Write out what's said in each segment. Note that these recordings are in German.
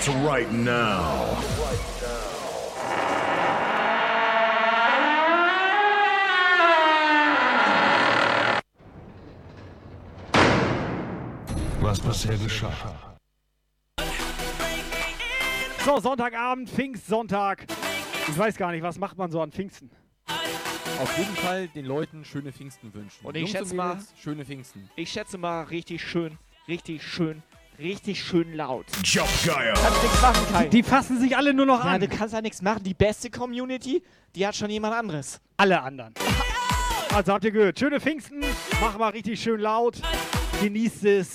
starts right now. Was bisher geschah. So, Sonntagabend, Pfingstsonntag. Ich weiß gar nicht, was macht man so an Pfingsten? Auf jeden Fall den Leuten schöne Pfingsten wünschen. Und ich Jungs schätze und mal- schöne Pfingsten. Ich schätze mal richtig schön, richtig schön, richtig schön laut. Geil. Kannst nichts machen, Kai. Die fassen sich alle nur noch ja, an. du kannst ja nichts machen. Die beste Community, die hat schon jemand anderes. Alle anderen. Also habt ihr gehört, schöne Pfingsten, mach mal richtig schön laut, genießt es.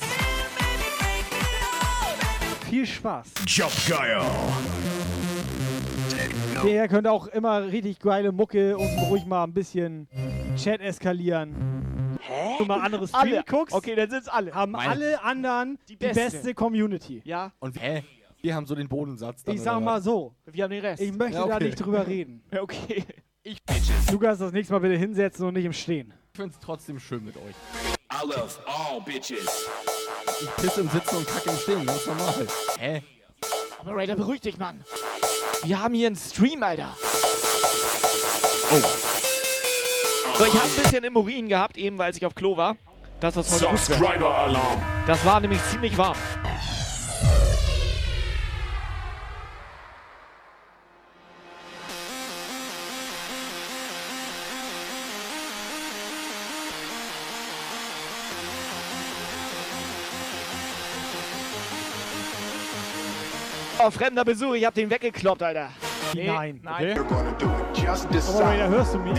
Viel Spaß. Geil. Der könnte auch immer richtig geile Mucke und ruhig mal ein bisschen Chat eskalieren. Hä? Du mal andere Stream Alle. guckst, Okay, dann sind's alle. haben Meine- alle anderen die beste. beste, Community. Ja, Und hä? Wir haben so den Bodensatz. Dann Ich sag mal so, wir haben den Rest. ich möchte Ja, da okay. nicht drüber reden. Ja, okay. Du kannst das nächste Mal bitte hinsetzen und nicht im Stehen. Ich find's trotzdem schön mit euch. I love all bitches. Ich pisse im Sitzen und kacke im Stehen, ganz normal. Hä? Operator, beruhig dich, Mann. Wir haben hier einen Stream, Alter. Oh. So, ich habe ein bisschen im Urin gehabt, eben weil ich auf Klo war. Das ist heute. Subscriber alarm. Das war nämlich ziemlich warm. Oh, fremder Besuch, ich hab den weggekloppt, Alter. Nee, Nein. Nein. Okay. Operator, hörst du mich?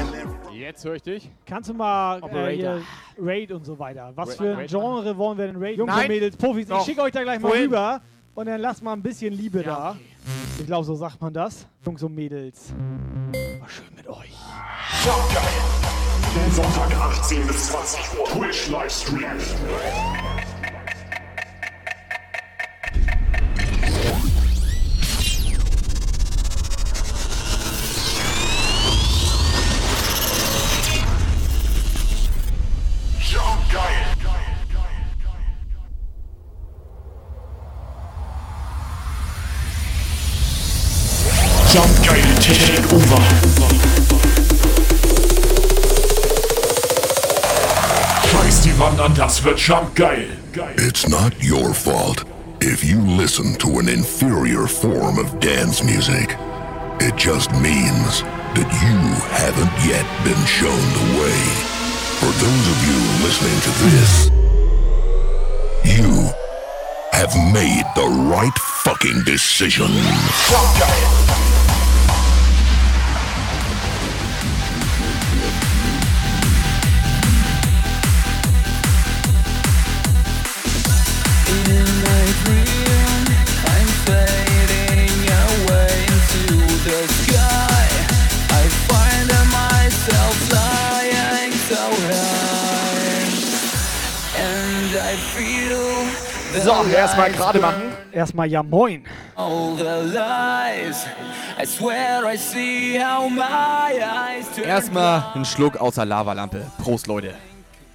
Jetzt höre ich dich. Kannst du mal äh, Raid und so weiter. Was Ra- für ein Raid Genre wollen wir denn Raid? Jungs Nein. und Mädels, Profis, ich Doch. schicke euch da gleich mal Wohin? rüber und dann lasst mal ein bisschen Liebe Ja, da. okay. Ich glaube, so sagt man das. Jungs und Mädels. War schön mit euch. Sonntag 18 bis 20 Uhr. Twitch Livestream. Geil. It's not your fault if you listen to an inferior form of dance music. It just means that you haven't yet been shown the way. For those of you listening to this, you have made the right fucking decision. So, erstmal gerade machen. Erstmal ja moin. All the lies. I swear I see how my eyes turn Erstmal einen Schluck aus der Lavalampe. Prost, Leute.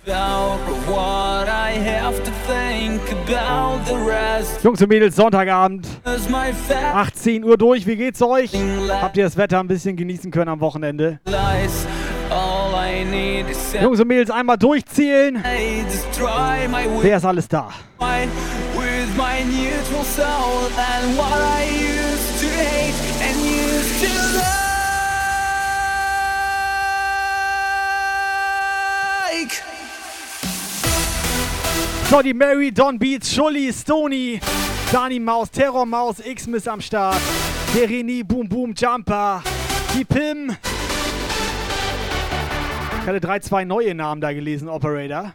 out of what I have to think about the rest. Jungs und Mädels, Sonntagabend, As my fat 18 Uhr durch. Wie geht's euch? Habt ihr das Wetter ein bisschen genießen können am Wochenende? lies. Jungs und Mädels, einmal durchzählen. Wer ist alles da? will with my neutral soul and what I used to hate and used to like. So, die Mary, Don Beats, Schully, Stony, Dani Maus, Terror Maus, X-Miss am Start, der René, Boom Boom Jumper, die Pim. Ich hatte drei, zwei neue Namen da gelesen, Operator.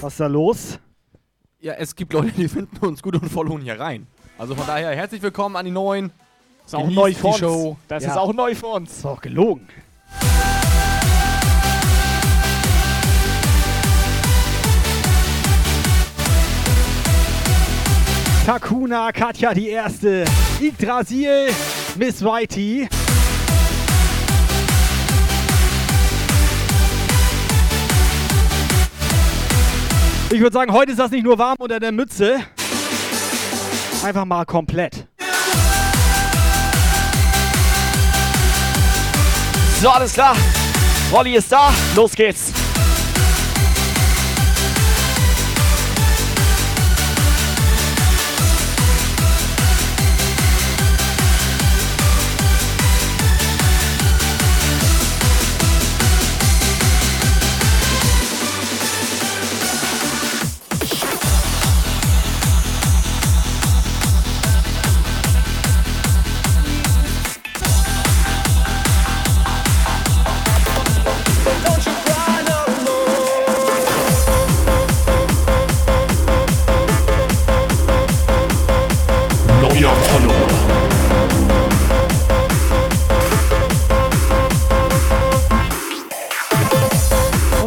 Was ist da los? Ja, es gibt Leute, die finden uns gut und folgen hier rein. Also von daher herzlich willkommen an die Neuen. ist auch Genießt neu für uns. Show. Das Ja. ist auch neu für uns. Ist doch gelogen. Takuna, Katja die Erste, Yggdrasil, Miss Whitey. Ich würde sagen, heute ist das nicht nur warm unter der Mütze, Einfach mal komplett. So, alles klar. Rolli ist da. Los geht's.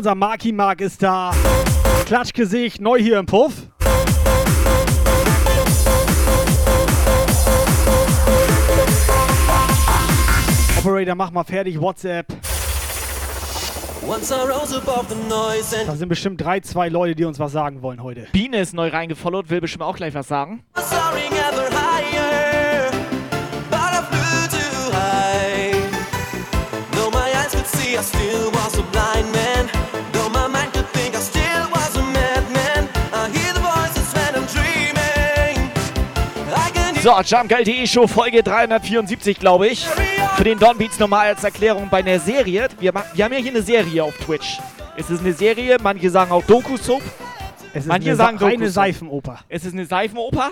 Unser Marky Mark ist da. Klatschgesicht, neu hier im Puff. Operator, mach mal fertig, WhatsApp. Once I rose above the noise and Da sind bestimmt drei, zwei Leute, die uns was sagen wollen heute. Biene ist neu reingefollowt, will bestimmt auch gleich was sagen. soaring ever higher, but I flew too high. Though my eyes could see, I still was a blind So, Jumpgeil.de Show Folge 374, glaube ich. Für den Don Beats nochmal als Erklärung bei einer Serie. Wir, wir haben ja hier eine Serie auf Twitch. Es ist eine Serie, manche sagen auch Doku-Soap. Es ist Manche eine sagen Sa- Dokus. Seifenoper. Es ist eine Seifenoper.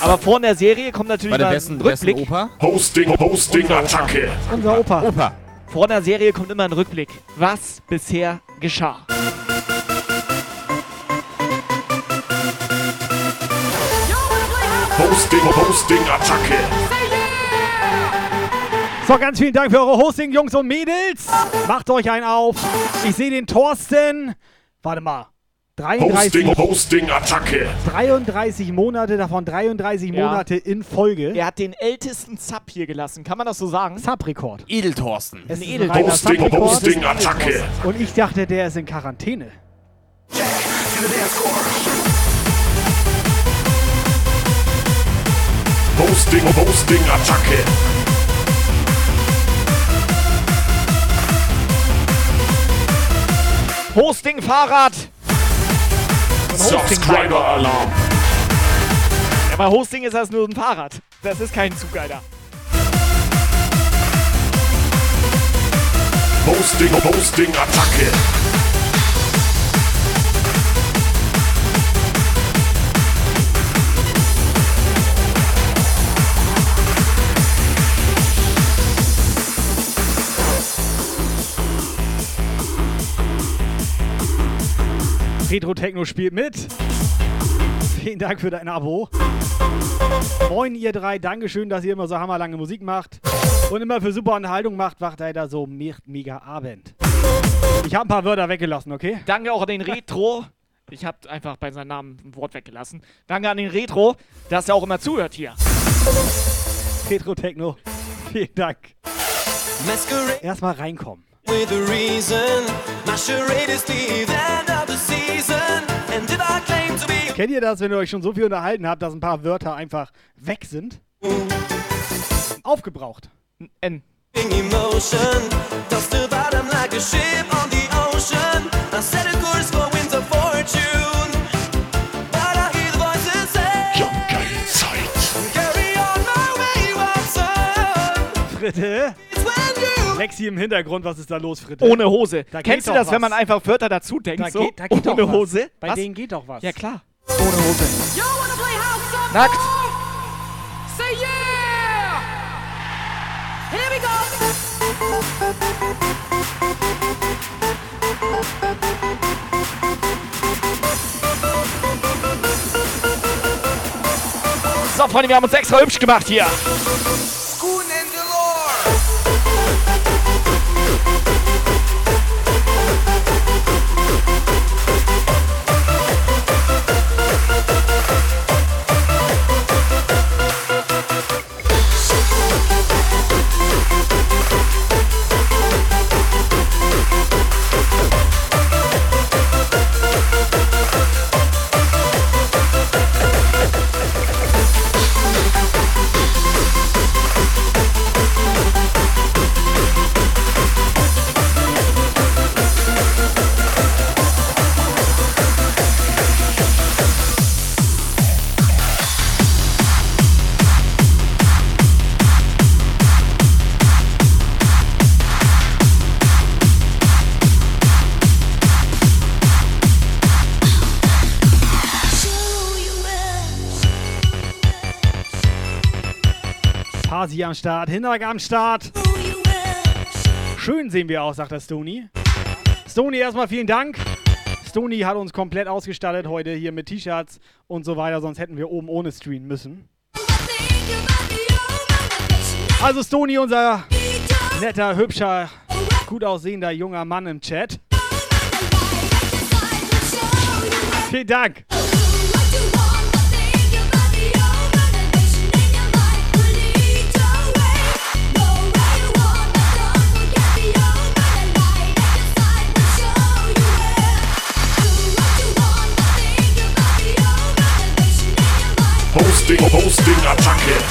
Aber vor der Serie kommt natürlich wessen, ein wessen Rückblick. Opa? Hosting, Hosting, Attacke. Unser Opa. Opa. Vor der Serie kommt immer ein Rückblick. Was bisher geschah. Hosting, Hosting, Attacke. So, ganz vielen Dank für eure Hosting, Jungs und Mädels. Macht euch einen auf. Ich sehe den Thorsten. Warte mal. 33, Hosting, Hosting, Attacke. 33 Monate, davon 33 Ja. Monate in Folge. Er hat den ältesten Sub hier gelassen. Kann man das so sagen? Subrekord. Edelthorsten. Es ist ein Edel- Hosting. Hosting, Attacke. Und ich dachte, der ist in Quarantäne. Hosting, Hosting, Attacke. Hosting Fahrrad. Subscriber Alarm. Ja, bei Hosting ist das nur ein Fahrrad. Das ist kein Zug, Alter. Hosting, Hosting, Attacke. Retro Techno spielt mit. Vielen Dank für dein Abo. Moin, ihr drei. Dankeschön, dass ihr immer so hammerlange Musik macht. Und immer für super Unterhaltung macht, macht er da so me mega Abend. Ich habe ein paar Wörter weggelassen, okay? Danke auch an den Retro. Ich habe einfach bei seinem Namen ein Wort weggelassen. Danke an den Retro, dass er auch immer zuhört hier. Retro Techno. Vielen Dank. masquerade Erstmal reinkommen. with a reason. My charade is the end of the season. Kennt ihr das, wenn ihr euch schon so viel unterhalten habt, dass ein paar Wörter einfach weg sind? Aufgebraucht. N. Zeit. Carry Lexi im Hintergrund, was ist da los, Fritte? Ohne Hose. Da Kennst du das, wenn was. man einfach Wörter dazu denkt? Da so? geht, da geht Ohne. Hose? Bei Was? denen geht doch was. Ja, klar. Ohne Hose. House Nackt. Say yeah! Here we go! So, Freunde, wir haben uns extra hübsch gemacht hier. Hasi am Start, Hinterg am Start. Schön sehen wir aus, sagt der Stony. Stony, erstmal vielen Dank. Stony hat uns komplett ausgestattet heute hier mit T-Shirts und so weiter, sonst hätten wir oben ohne streamen müssen. Also Stony, unser netter, hübscher, gut aussehender junger Mann im Chat. Vielen Dank. Hosting, Hosting, Attacke.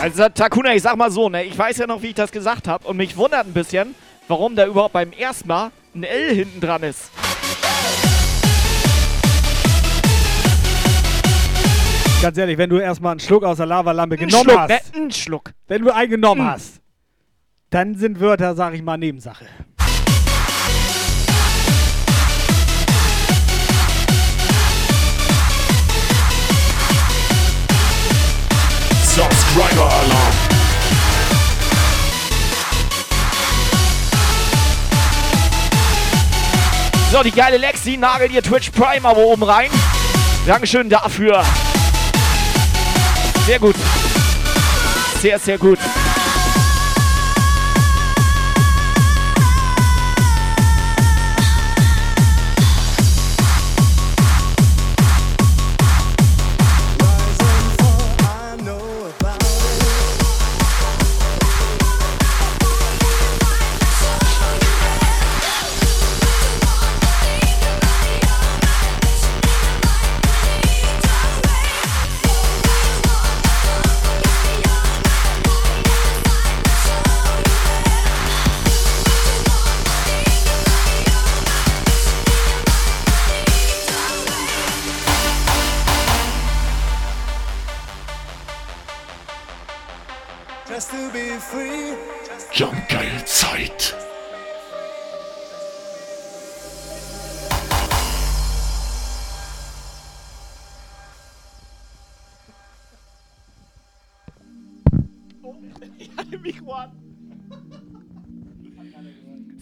Also Takuna, ich sag mal so, ne, ich weiß ja noch, wie ich das gesagt habe und mich wundert ein bisschen, warum da überhaupt beim ersten Mal ein L hinten dran ist. Ganz ehrlich, wenn du erstmal einen Schluck aus der Lavalampe genommen Schluck, hast, ne, ein Schluck. wenn du einen genommen Mm. hast, dann sind Wörter, sag ich mal, Nebensache. Subscriber Alarm. So, die geile Lexi nagelt ihr Twitch Prime aber oben rein. Dankeschön dafür. Sehr gut. Sehr, sehr gut.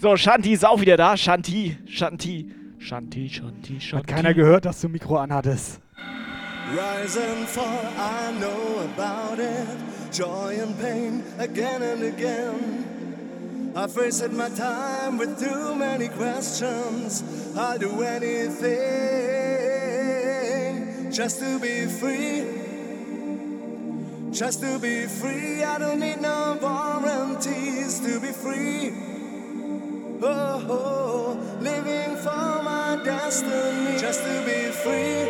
So, Shanti ist auch wieder da. Shanti, Shanti, Shanti, Shanti, Shanti. Hat keiner gehört, dass du Mikro anhattest. Rise and fall, I know about it. Joy and pain, again and again. I wasted my time with too many questions. I'll do anything just to be free. Just to be free, I don't need no warranties to be free. Oh, oh, living for my destiny, just to be free.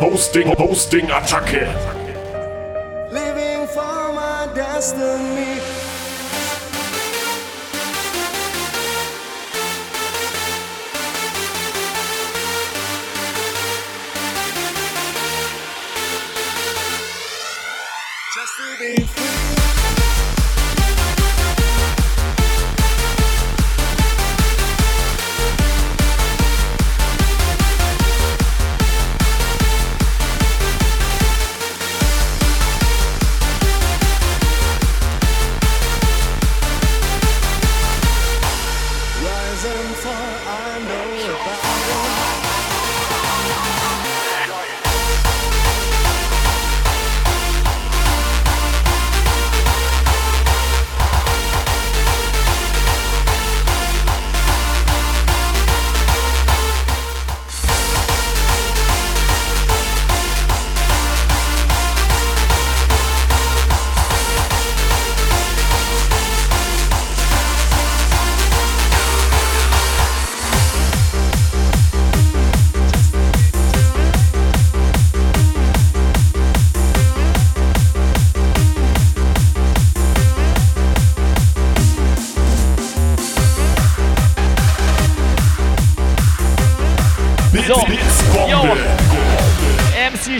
Hosting, Hosting, Attacke. living for my destiny.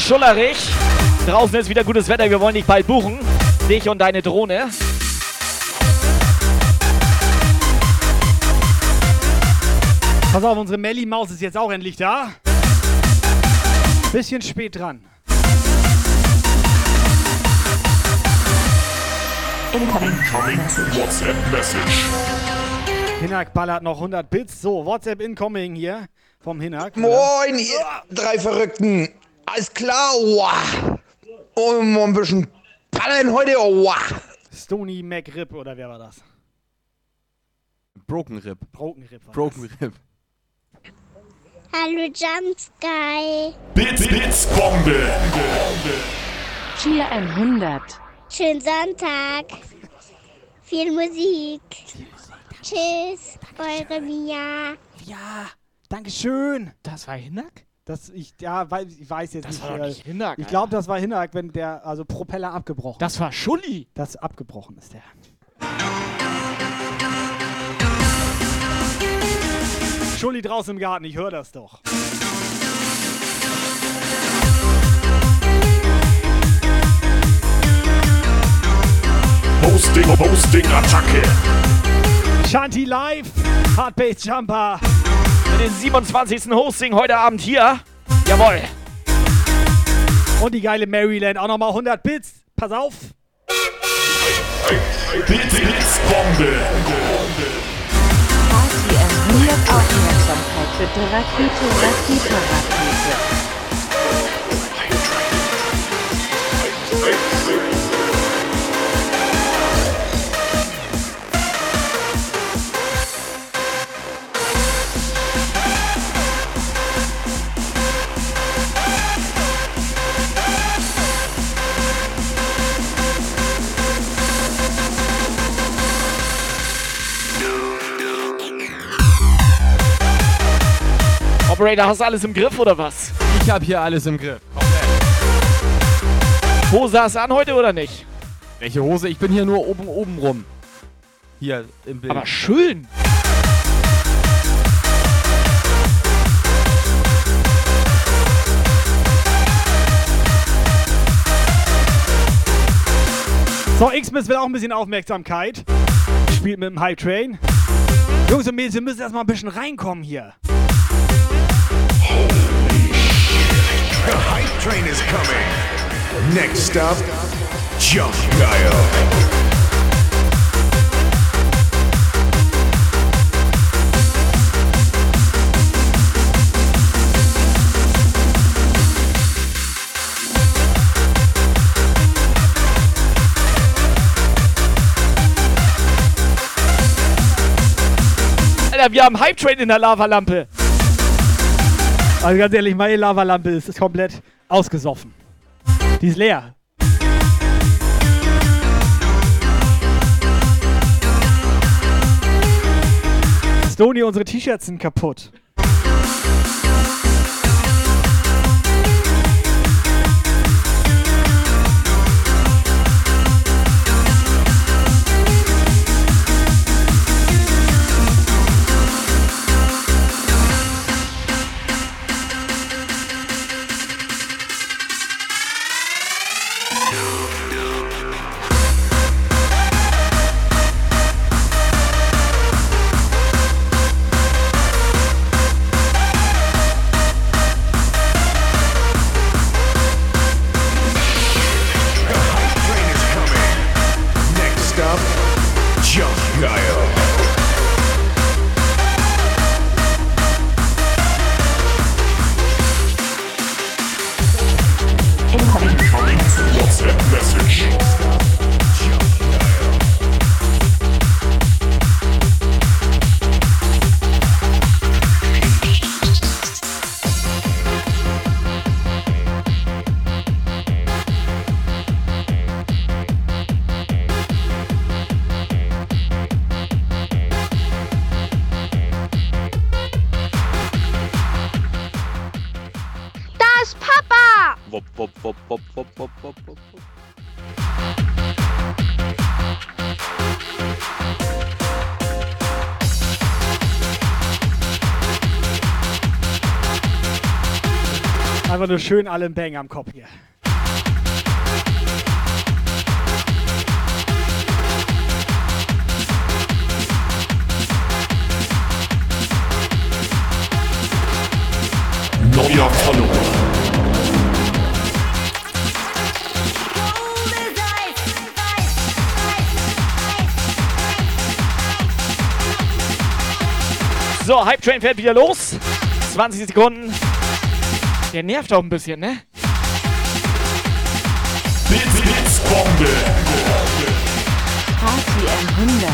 Schullerich. Draußen ist wieder gutes Wetter, wir wollen dich bald buchen. Dich und deine Drohne. Pass auf, unsere Melly Maus ist jetzt auch endlich da. Bisschen spät dran. Incoming WhatsApp Message. Hinak ballert noch 100 Bits. So, WhatsApp Incoming hier vom Hinak. Moin, ihr drei Verrückten. Alles klar, wow. Oh, mal ein bisschen ballern heute, oh, wow. Stony McRib oder wer war das? Broken Rip. Broken Rib. War Broken Rip. Hallo Jump Sky. Bits, Bits, Bombe. Cheer 100. Schönen Sonntag. Viel Musik. Tschüss, eure Mia. Das. Ja, Dankeschön. Das war Hinak? Das, ich, ja, weiß, ich weiß jetzt Das nicht. war doch äh, nicht Hinak. ich glaube, das war Hinak, wenn der, also Propeller abgebrochen Das war Schulli. Das abgebrochen ist der. Schulli draußen im Garten, ich höre das doch. Hosting, Hosting, Attacke. Shanti Live, Hardbase Jumper. Mit den 27. Hosting heute Abend hier. Jawohl. Und die geile Maryland auch nochmal 100 Bits. Pass auf. Bits, Bits, Bombe. RTM 100 Aufmerksamkeit bitte Rakete, Rakete, Rakete. Operator, hast du alles im Griff oder was? Ich habe hier alles im Griff. Hose hast du an heute oder nicht? Welche Hose? Ich bin hier nur oben, oben rum. Hier im Bild. Aber schön. So, X-Miss will auch ein bisschen Aufmerksamkeit. Spielt mit dem High Train. Jungs und Mädels, wir müssen erstmal ein bisschen reinkommen hier. The hype train is coming. Next stop, Jump. Alter, wir haben Hype Train in der Lavalampe. Also ganz ehrlich, meine Lavalampe ist, komplett ausgesoffen. Die ist leer. Stony, unsere T-Shirts sind kaputt. Nur schön alle einen Bang am Kopf hier. Neuer Follower. So, Hype Train fährt wieder los. 20 Sekunden. Der nervt auch ein bisschen, ne? Blitz, Blitzbombe. Party 100.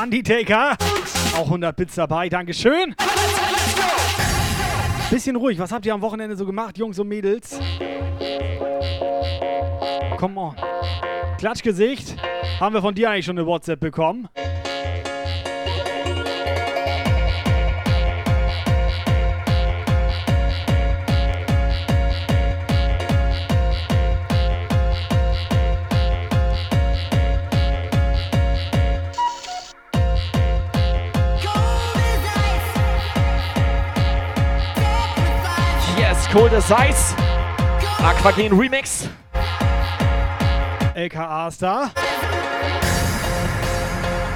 Undertaker. Auch 100 Bits dabei. Dankeschön. Bisschen ruhig. Was habt ihr am Wochenende so gemacht, Jungs und Mädels? Come on. Klatschgesicht. Haben wir von dir eigentlich schon eine WhatsApp bekommen? Cold as Ice. Aquagen Remix. LKA da.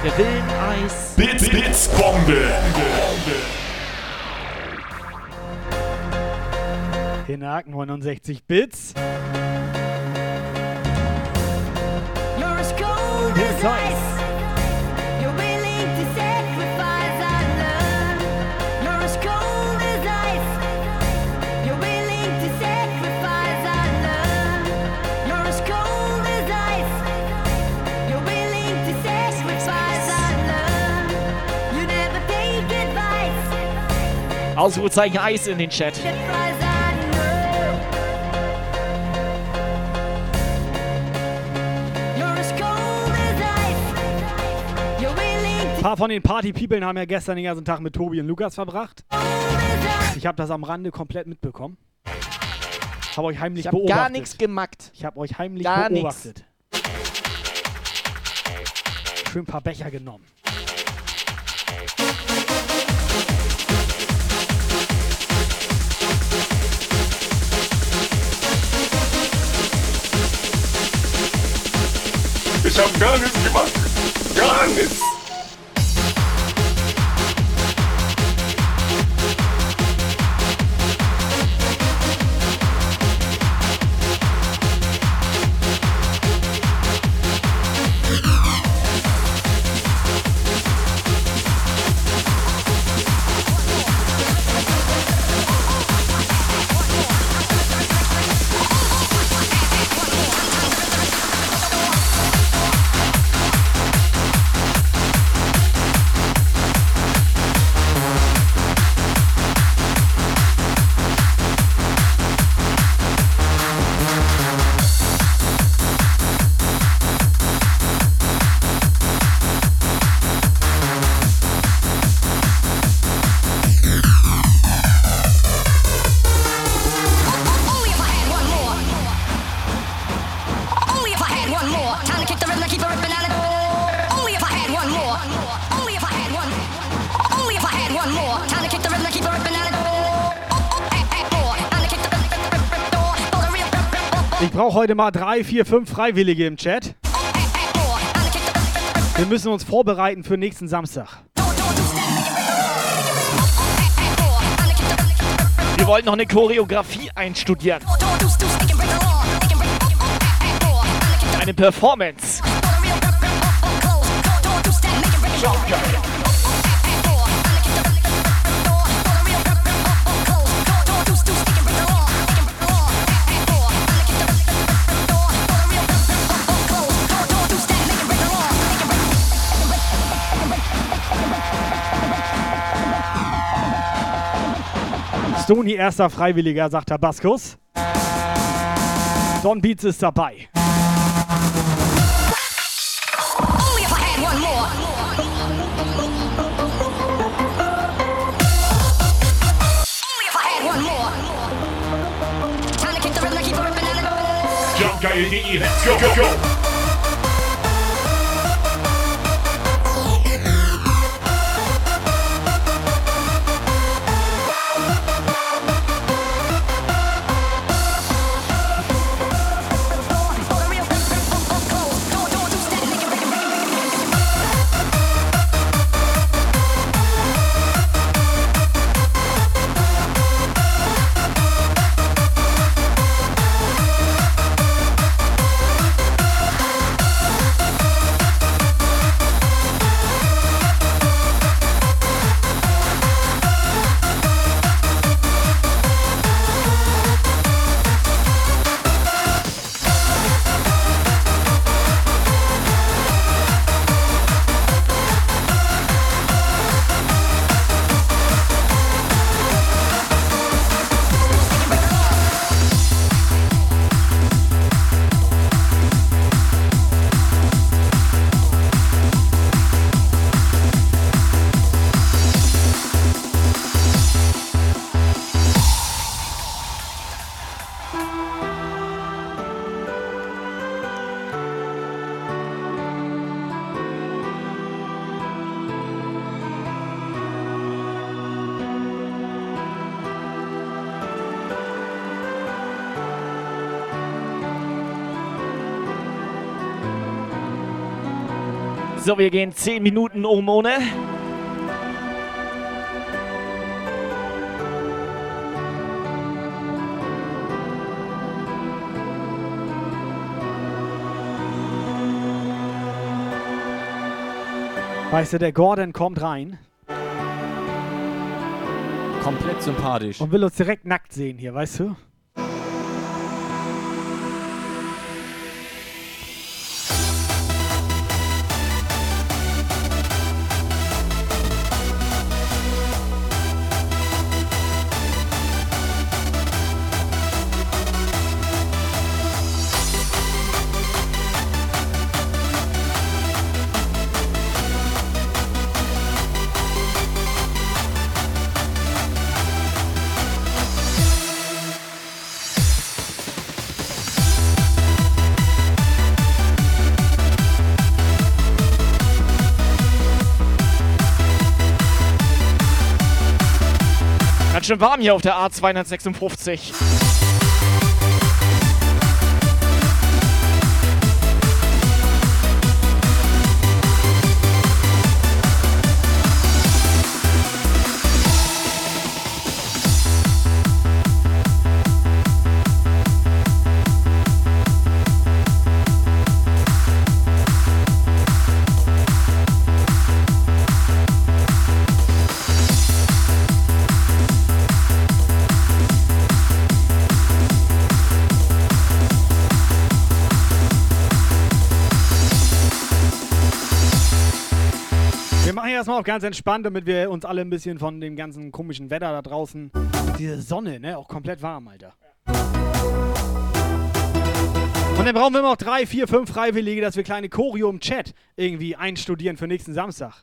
Der Willen Eis. Blitz, Blitzbombe. Hinak 69 Bits. Ausrufezeichen Eis in den Chat. Ein paar von den Party-Peoplen haben ja gestern den ganzen Tag mit Tobi und Lukas verbracht. Ich habe das am Rande komplett mitbekommen. Habe euch heimlich Ich habe beobachtet. gar nichts gemackt. Ich habe euch heimlich Gar nix. beobachtet. Schön ein paar Becher genommen. Ich hab gar nichts. Heute mal drei, vier, fünf Freiwillige im Chat. Wir müssen uns vorbereiten für nächsten Samstag. Wir wollten noch eine Choreografie einstudieren. Eine Performance. Stony erster Freiwilliger, sagt Tabaskus. Don Beats ist dabei. I had one So, wir gehen 10 Minuten um ohne. Weißt du, der Gordon kommt rein Komplett sympathisch. und will uns direkt nackt sehen hier, weißt du? Schön warm hier auf der A256. Machen auf ganz entspannt, damit wir uns alle ein bisschen von dem ganzen komischen Wetter da draußen. Diese Sonne, ne? Auch komplett warm, Alter. Und dann brauchen wir immer noch drei, vier, fünf Freiwillige, dass wir kleine Choreo im Chat irgendwie einstudieren für nächsten Samstag.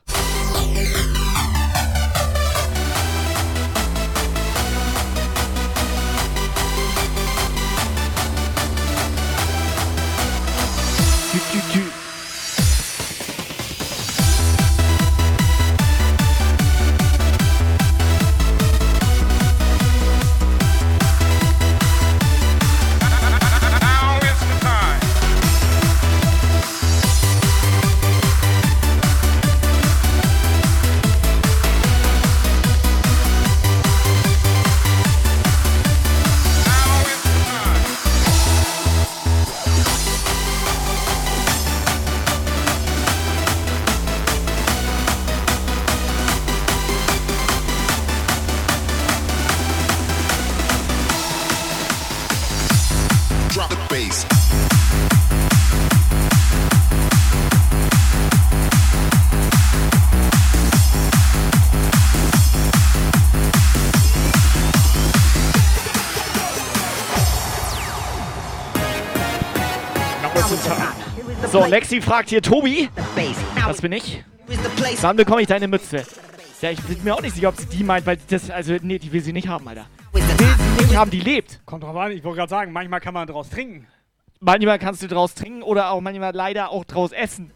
Lexi fragt hier Tobi. Das bin ich. Wann bekomme ich deine Mütze? Ja, ich bin mir auch nicht sicher, ob sie die meint, weil das, also, nee, die will sie nicht haben, Alter. Will sie nicht haben, die lebt. Kommt drauf an, ich wollte gerade sagen, manchmal kann man draus trinken. Manchmal kannst du draus trinken oder auch manchmal leider auch draus essen.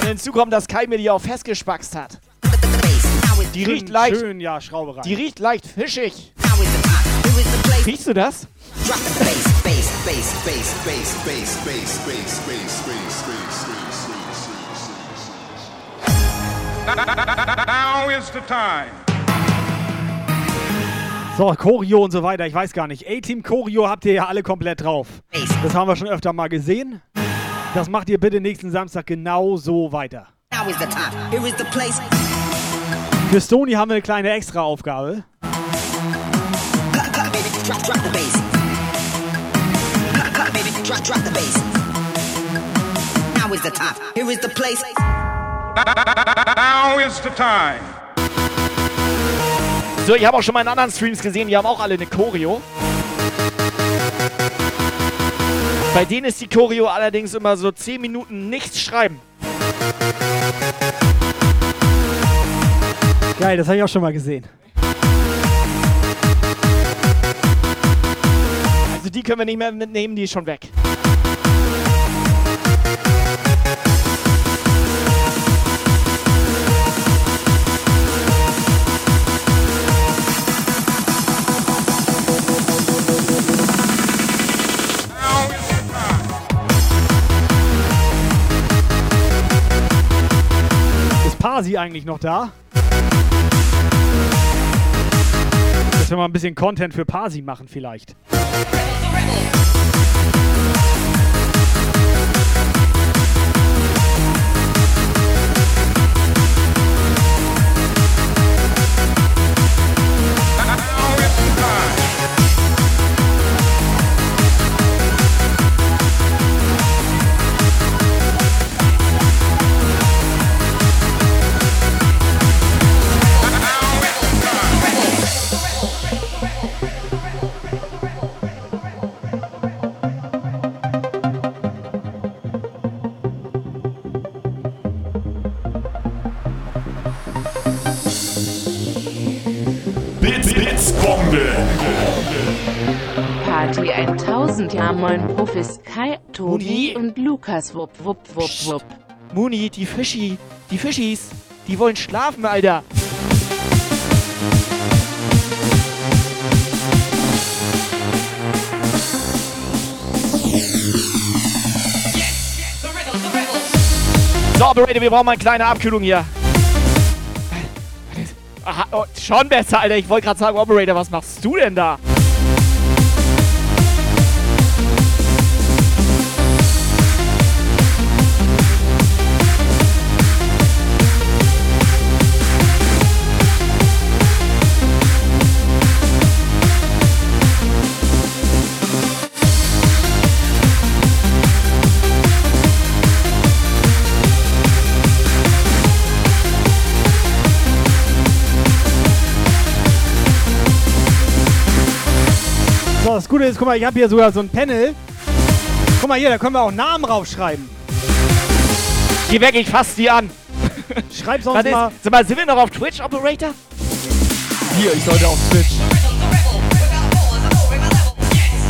Und hinzu kommt, dass Kai mir die auch festgespackst hat. Die riecht leicht, Schön, ja, Schrauberei. die riecht leicht fischig. Now is the time. So, Choreo und so weiter, ich weiß gar nicht. A-Team Choreo habt ihr ja alle komplett drauf. Das haben wir schon öfter mal gesehen. Das macht ihr bitte nächsten Samstag genau so weiter. Für Stony haben wir eine kleine Extra-Aufgabe. Drop, drop the bass. Cut, cut, baby. Drop, drop the bass. Now is the time. Here is the place. Now is the time. So, ich habe auch schon mal in anderen Streams gesehen, die haben auch alle eine Choreo. Bei denen ist die Choreo allerdings immer so 10 Minuten nichts schreiben. Geil, das habe ich auch schon mal gesehen. Also die können wir nicht mehr mitnehmen, die ist schon weg. Ist Parsi eigentlich noch da? Wir mal ein bisschen Content für Pasi machen vielleicht. Bits, 1000 Ja moin Profis Kai, Tobi und Lukas wupp wupp wupp wupp. Muni, die Fischi, die Fischis, die wollen schlafen, Alter. So, Operator, wir brauchen mal eine kleine Abkühlung hier. Aha, oh, schon besser, Alter. Ich wollte gerade sagen, Operator, was machst du denn da? So, das Gute ist, guck mal, ich habe hier sogar so ein Panel. Guck mal hier, da können wir auch Namen raufschreiben. Geh weg, ich fass die an. Schreib sonst Was ist, mal. sag mal, sind wir noch auf Twitch, Operator? Hier, ich sollte auf Twitch.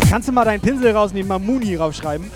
Kannst du mal deinen Pinsel rausnehmen, mal Muni raufschreiben?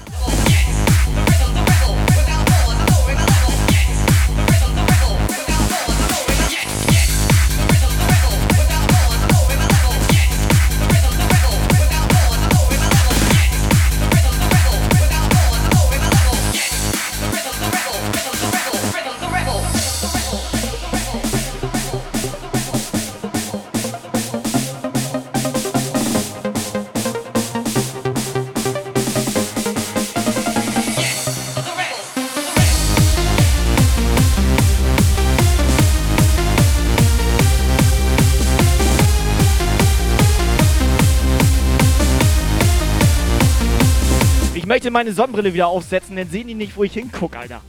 Möchte meine Sonnenbrille wieder aufsetzen, dann sehen die nicht, wo ich hinguck, Alter.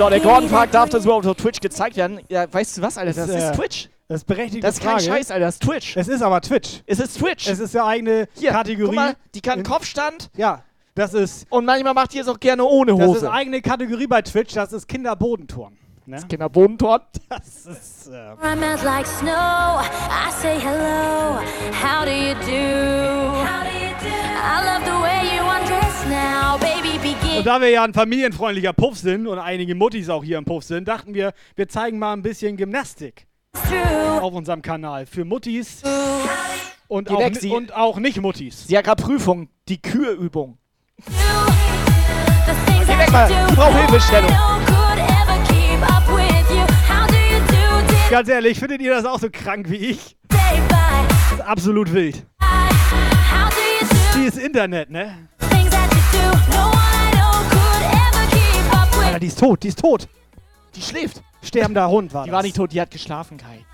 So, der Gordon fragt, darf das überhaupt auf Twitch gezeigt werden? Ja, weißt du was, Alter? Das, Das, ist äh, Twitch. Das ist berechtigte Das ist kein Frage. Scheiß, Alter. Das ist Twitch. Es ist aber Twitch. Es ist Twitch. Es ist ja eigene Hier, Kategorie. guck mal, die kann In- Kopfstand. Ja, das ist, Und manchmal macht die es auch gerne ohne das ist Hose. eigene Kategorie bei Twitch. Das ist Kinderbodenturn. Ne? Kinderbodentorn. Das ist. Äh, I melt like snow. I say hello. How do you do? How do you do? I love the way you Und da wir ja ein familienfreundlicher Puff sind und einige Muttis auch hier im Puff sind, dachten wir, wir zeigen mal ein bisschen Gymnastik auf unserem Kanal. Für Muttis und, Geh auch, weg, sie- und auch nicht Muttis. Sie hat gerade Prüfung. Die Küheübung. Geh weg mal. Ich brauch Hilfestellung. Ganz ehrlich, findet ihr das auch so krank wie ich? Das ist absolut wild. How do you do? Die ist Internet, ne? Things that you do, no one I know could ever keep up with. Alter, die ist tot, die ist tot. Die schläft. Sterbender Hund war Die das. war nicht tot, die hat geschlafen, Kai.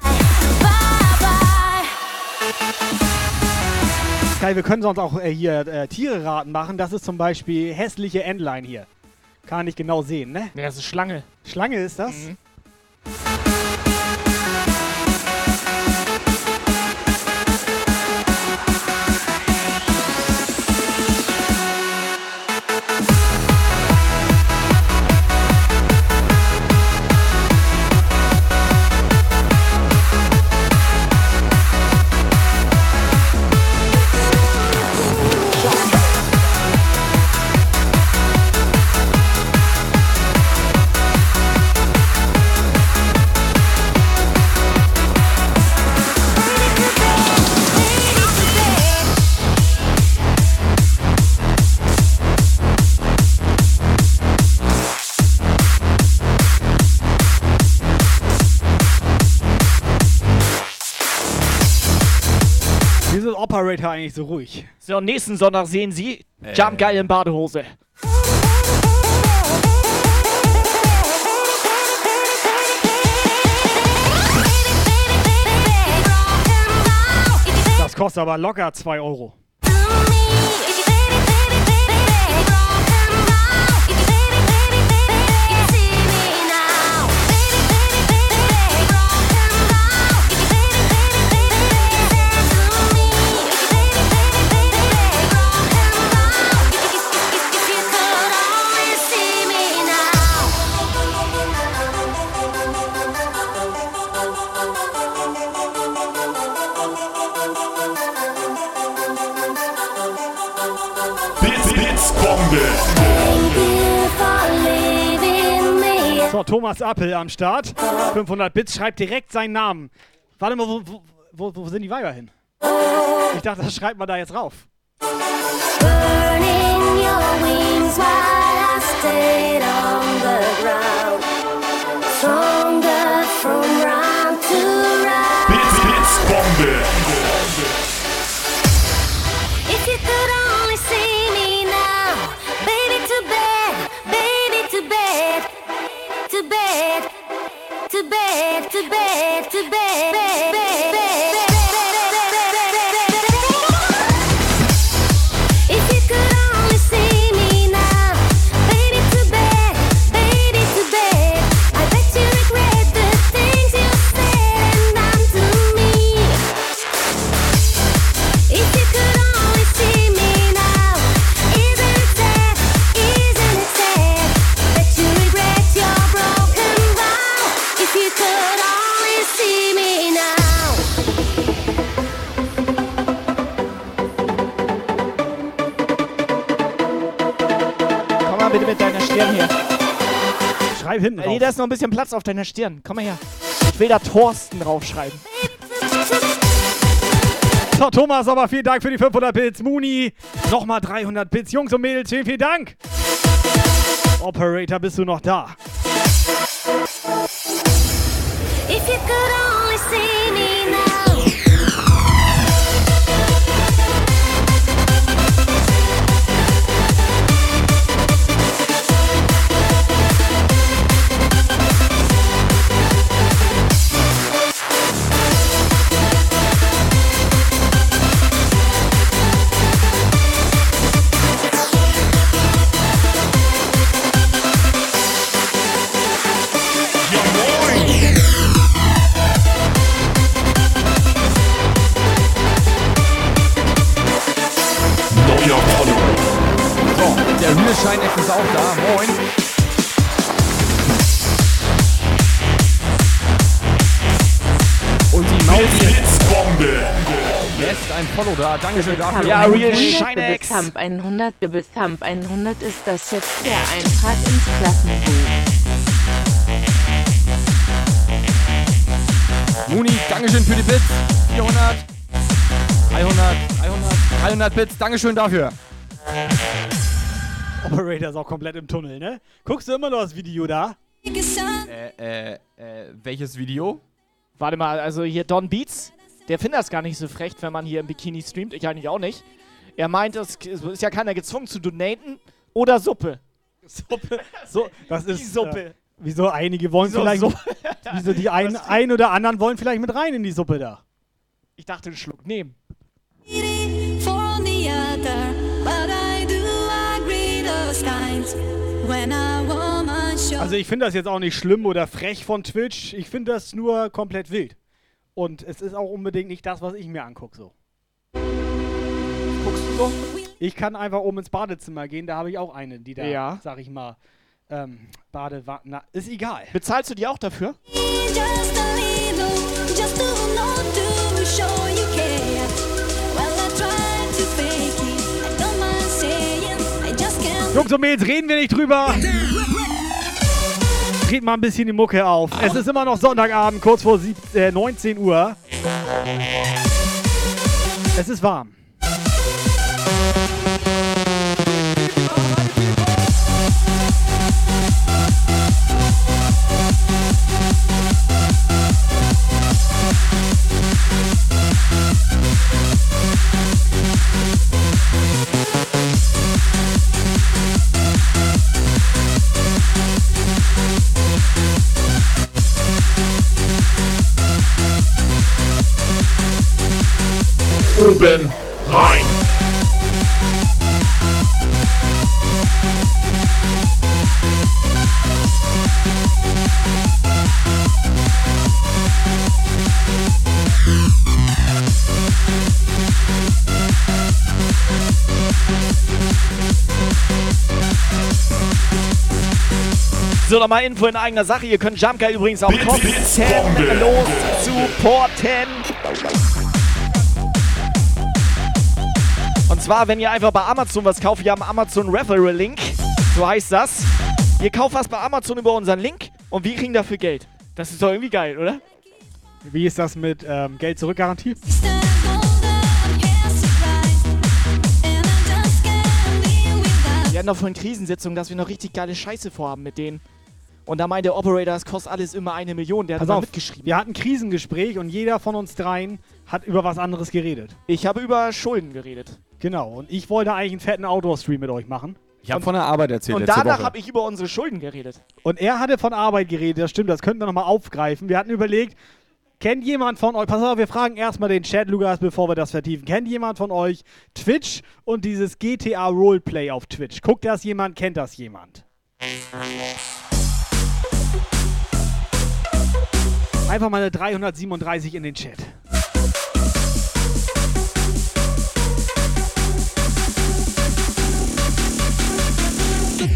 Kai, wir können sonst auch äh, hier äh, Tiere raten machen. Das ist zum Beispiel hässliche Entlein hier. Kann nicht genau sehen, ne? Ne, das ist Schlange. Schlange ist das? Mhm. Operator eigentlich so ruhig? So, nächsten Sonntag sehen Sie Äh. Jump geil in Badehose. Das kostet aber locker 2 Euro. So, Thomas Appel am Start. 500 Bits, schreibt direkt seinen Namen. Warte mal, wo, wo, wo, sind die Weiber hin? Ich dachte, das schreibt man da jetzt rauf. Stronger from to bed, to bed, to bed, to bed, bed, bed, bed, mal bitte mit deiner Stirn hier. Schreib hinten Nee, da ist noch ein bisschen Platz auf deiner Stirn. Komm mal her. Ich will da Thorsten draufschreiben. So, Thomas, aber vielen Dank für die 500 Bits. Muni, nochmal 300 Bits. Jungs und Mädels, vielen, vielen Dank. Operator, bist du noch da? If you could ein Follow da. Dankeschön dafür. Ja, Real Shinex. Thump 100, Bibis Thump 100 ist das jetzt der Eintrag ins Klassenbuch. Muni, Dankeschön für die Bits. 400, 300, 300, 300 Bits. Dankeschön dafür. Operator ist auch komplett im Tunnel, ne? Guckst du immer noch das Video da? Äh, äh, äh, welches Video? Warte mal, also hier Don Beats, der findet das gar nicht so frech, wenn man hier im Bikini streamt. Ich eigentlich auch nicht. Er meint, es ist ja keiner gezwungen zu donaten oder Suppe. Suppe. So, das ist Die Suppe. Äh, wieso einige wollen Wieso vielleicht. Suppe? wieso die ein, ein oder anderen wollen vielleicht mit rein in die Suppe da? Ich dachte, einen Schluck nehmen. Also ich finde das jetzt auch nicht schlimm oder frech von Twitch. Ich finde das nur komplett wild. Und es ist auch unbedingt nicht das, was ich mir angucke so. Guckst du so? Ich kann einfach oben ins Badezimmer gehen, da habe ich auch eine, die da, Ja. sag ich mal, ähm, Badewanne. na, Ist egal. Bezahlst du die auch dafür? Jungs und Mädels, reden wir nicht drüber. Dreht mal ein bisschen die Mucke auf. Es ist immer noch Sonntagabend, kurz vor sieb- äh, 19 Uhr. Es ist warm. Oben rein. So, nochmal Info in eigener Sache. Ihr könnt Jumpguy übrigens auch Bits, Bombe. kostenlos supporten. Zwar, wenn ihr einfach bei Amazon was kauft, wir haben Amazon Referral Link, so heißt das. Ihr kauft was bei Amazon über unseren Link und wir kriegen dafür Geld. Das ist doch irgendwie geil, oder? Wie ist das mit ähm, Geld zurück Garantie? Wir hatten doch vorhin Krisensitzung, dass wir noch richtig geile Scheiße vorhaben mit denen. Und da meint der Operator, es kostet alles immer eine Million. Der hat Pass auf, mitgeschrieben. wir hatten ein Krisengespräch und jeder von uns dreien hat über was anderes geredet. Ich habe über Schulden geredet. Genau, und ich wollte eigentlich einen fetten Outdoor-Stream mit euch machen. Ich habe von der Arbeit erzählt Und danach habe ich über unsere Schulden geredet. Und er hatte von Arbeit geredet, das stimmt, das könnten wir nochmal aufgreifen. Wir hatten überlegt, kennt jemand von euch, pass auf, wir fragen erstmal den Chat, Lukas, bevor wir das vertiefen. Kennt jemand von euch Twitch und dieses GTA Roleplay auf Twitch? Guckt das jemand, kennt das jemand? Einfach mal eine 337 in den Chat.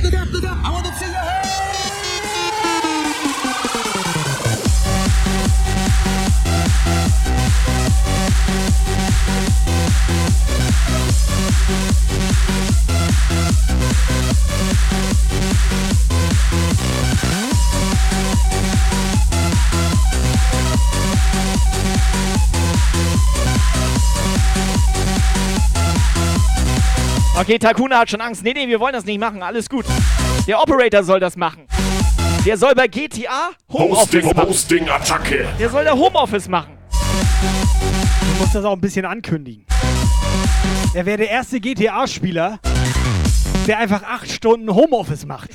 look up, look up. I want to see your Okay, Takuna hat schon Angst. Nee, nee, wir wollen das nicht machen. Alles gut. Der Operator soll das machen. Der soll bei GTA Homeoffice Hosting, machen. Hosting, Attacke. Der soll da Homeoffice machen. Du musst das auch ein bisschen ankündigen. Er wäre der erste GTA-Spieler, der einfach acht Stunden Homeoffice macht.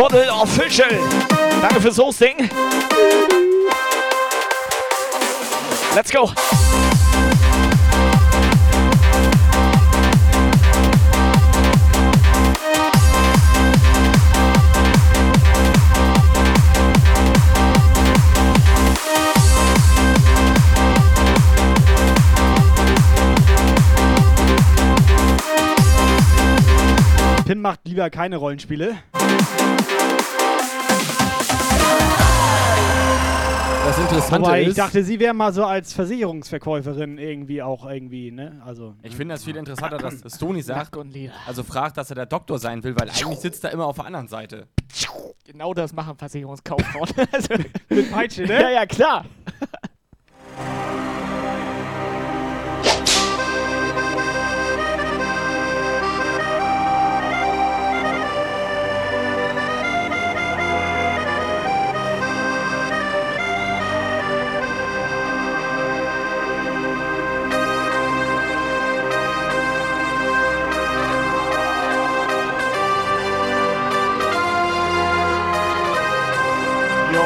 Bottle Official. Danke fürs Hosting. Let's go. Pim macht lieber keine Rollenspiele. Das Interessante Wobei ich ist, dachte, sie wäre mal so als Versicherungsverkäuferin irgendwie auch irgendwie, ne? Also. ich finde das viel interessanter, dass Stony sagt, also fragt, dass er der Doktor sein will, weil eigentlich sitzt er immer auf der anderen Seite. Genau das machen Versicherungskauffrauen. also, Mit Peitsche, ne? ja, ja, klar.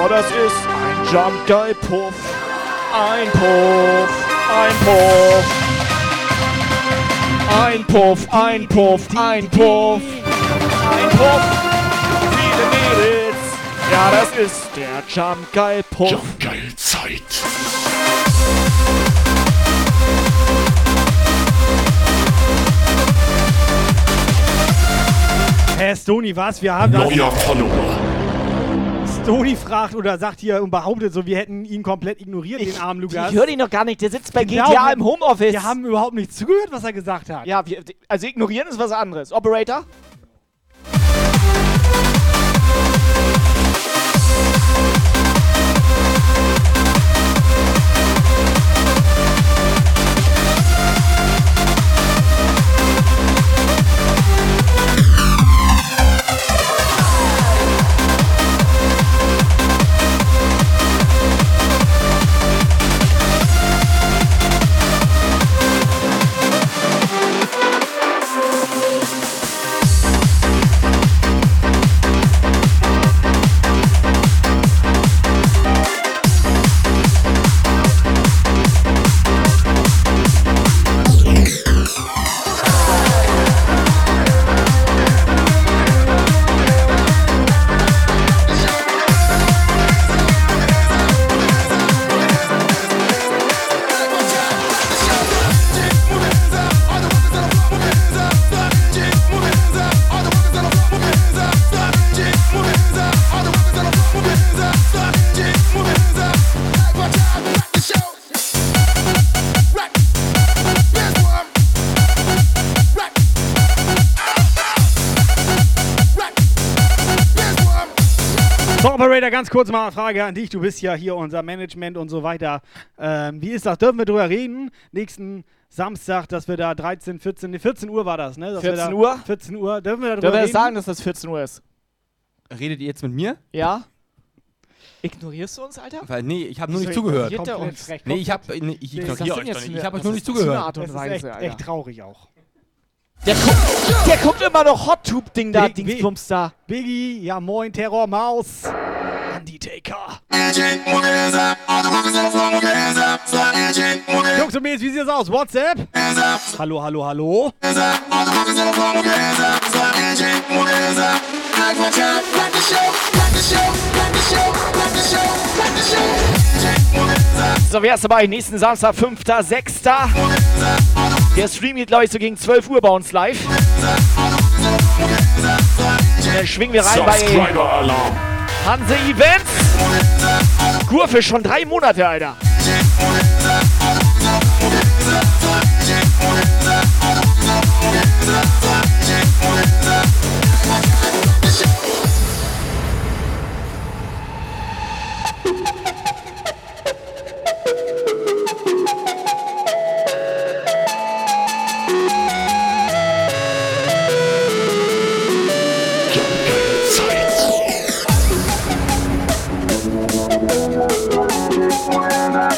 Ja, das ist ein Jump Guy Puff. Ein Puff. Ein Puff. Ein Puff, ein Puff, ein Puff. Ein Puff. Viele Mädels. Ja, das ist der Jump Guy Puff. Jump Zeit. Hä, Stony, was? Wir haben. Neuer Follower. Stony fragt oder sagt hier und behauptet so, wir hätten ihn komplett ignoriert, den armen Lukas. Ich höre ihn noch gar nicht, der sitzt bei Genau, GTA im Homeoffice. Wir haben überhaupt nicht zugehört, was er gesagt hat. ja, wir, also ignorieren ist was anderes. Operator? Ganz kurz mal eine Frage an dich. Du bist ja hier unser Management und so weiter. Ähm, wie ist das? Dürfen wir drüber reden? Nächsten Samstag, dass wir da 13, 14, nee, 14 Uhr war das, ne? Dass wir 14 da, Uhr? 14 Uhr. Dürfen wir da drüber Dürfen wir reden? sagen, dass das 14 Uhr ist? Redet ihr jetzt mit mir? Ja? Ignorierst du uns, Alter? Weil, nee, ich habe nur nicht zugehört. er Komplett uns? frech, Nee, ich habe nee, ich ignoriere euch doch nicht. Ich habe euch nur ist nicht das für eine zugehört. Art und Das ist Weise, echt, Alter. echt traurig auch. Der guckt, der guckt immer noch Hot Tube Ding da, Dingsbums da. Biggie, ja moin, Terror Maus. Undertaker. Jungs und Mädels, wie sieht es aus? WhatsApp? Hallo, hallo, hallo. So, wer ist dabei? Nächsten Samstag, 5.6. Der Stream geht, glaube ich, so gegen 12 Uhr bei uns live. Dann schwingen wir rein bei. Hanse Events. Kurve schon drei Monate, Alter.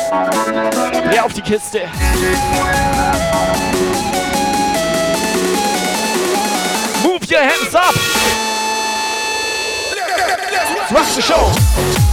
Wer auf die Kiste? Move your hands up! Rock the show!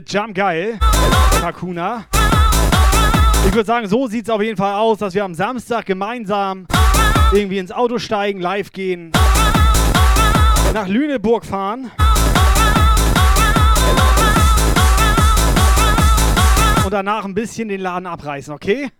Mit Jump Geil. Takuna. Ich würde sagen, so sieht es auf jeden Fall aus, dass wir am Samstag gemeinsam irgendwie ins Auto steigen, live gehen, nach Lüneburg fahren. Und danach ein bisschen den Laden abreißen, okay?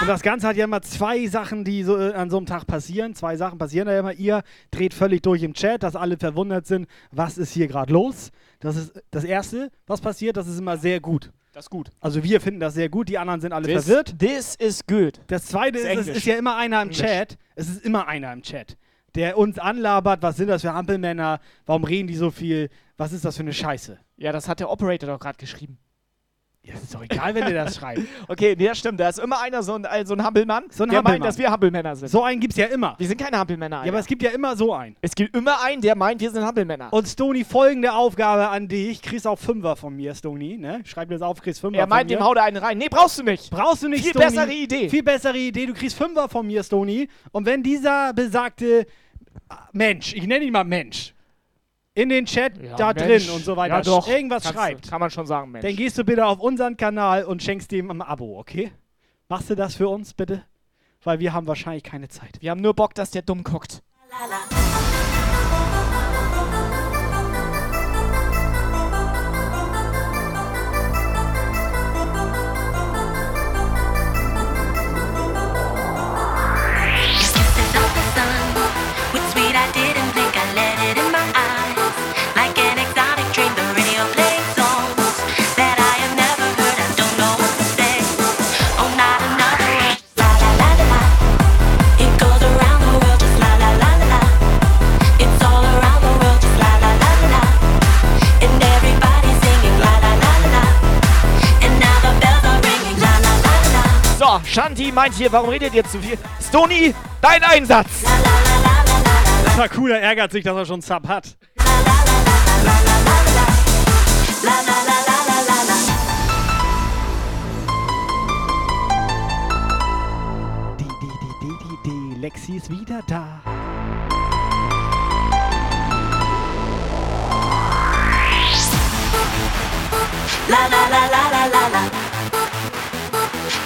Und das Ganze hat ja immer zwei Sachen, die so äh, an so einem Tag passieren. Zwei Sachen passieren da immer. Ihr dreht völlig durch im Chat, dass alle verwundert sind, was ist hier gerade los. Das ist das Erste, was passiert. Das ist immer sehr gut. Das ist gut. Also wir finden das sehr gut, die anderen sind alle This- verwirrt. This is good. Das Zweite Ist es ist ja immer einer im Englisch. Chat. Es ist immer einer im Chat, der uns anlabert, was sind das für Hampelmänner, warum reden die so viel, was ist das für eine Scheiße. Ja, das hat der Operator doch gerade geschrieben. Ja, ist doch egal, wenn der das schreibt. Okay, nee, das stimmt. Da ist immer einer so ein, äh, so ein Hampelmann, So ein der Hampelmann. meint, dass wir Hampelmänner sind. So einen gibt's ja immer. Wir sind keine Hampelmänner, Alter. Ja, aber es gibt ja immer so einen. es gibt immer einen, der meint, wir sind Hampelmänner. Und Stony, folgende Aufgabe an dich. Kriegst auch Fünfer von mir, Stony, ne? Schreib dir das auf, kriegst Fünfer er von meint, mir. dem hau da einen rein. Nee, brauchst du nicht. Brauchst du nicht, Viel Stony. bessere Idee. Viel bessere Idee. Du kriegst Fünfer von mir, Stony. Und wenn dieser besagte Mensch, ich nenne ihn mal Mensch, in den Chat Ja, da Mensch. drin und so weiter Ja, doch. irgendwas Kannst du- schreibt, Kann man schon sagen, Mensch. dann gehst du bitte auf unseren Kanal und schenkst dem ein Abo, okay? Machst du das für uns bitte? Weil wir haben wahrscheinlich keine Zeit. wir haben nur Bock, dass der dumm guckt. Kisses Shanti meint hier, warum redet ihr zu viel? Stony, dein Einsatz! Das war cool, er ärgert sich, dass er schon Sub hat. Die, die, die, die, die, Lexi ist wieder da. La la la la la la la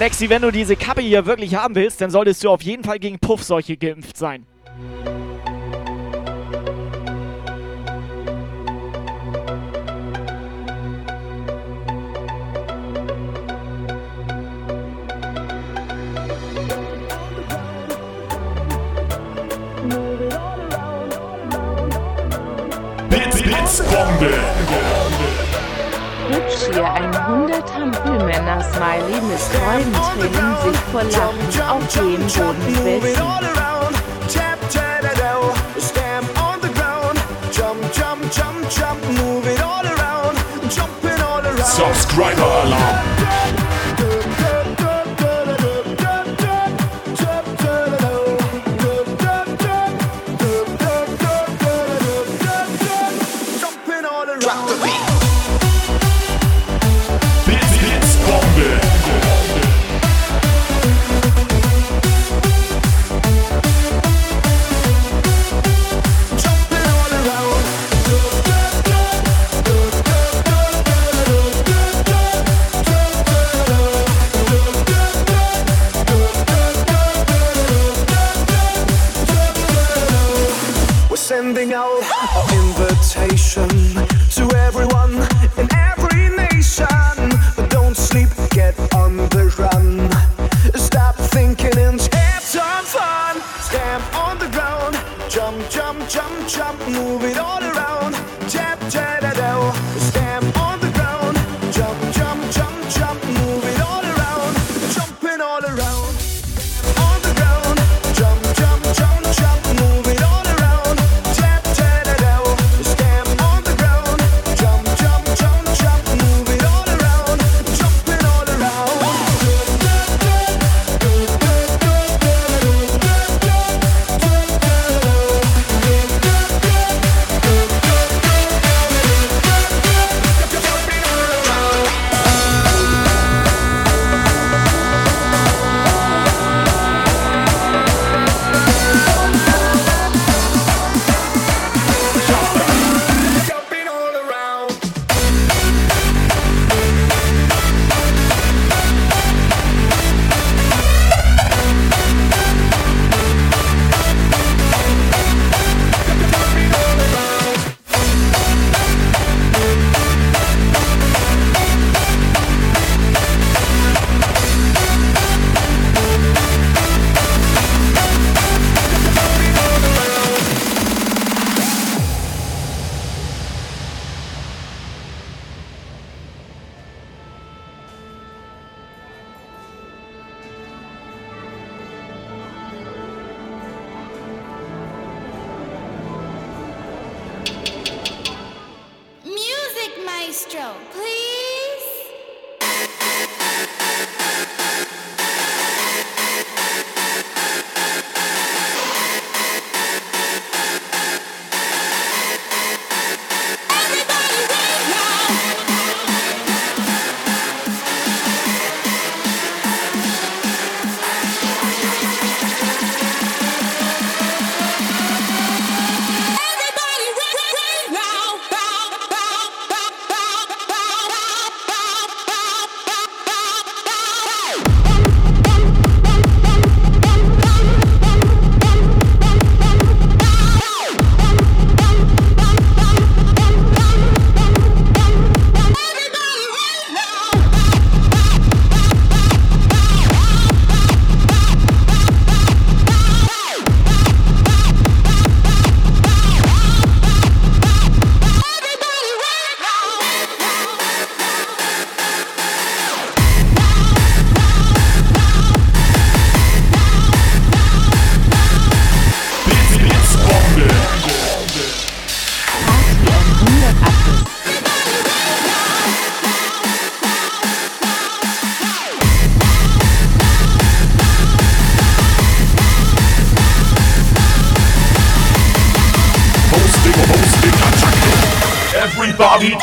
Alexi, wenn du diese Kappe hier wirklich haben willst, dann solltest du auf jeden Fall gegen Puffseuche geimpft sein. Bits, Bits, Bombe. schier 100 Hampelmänner Smiley mit Freudentränen sich vor Lachen auf dem Boden wälzen. Subscriber Alarm!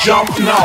Jump now.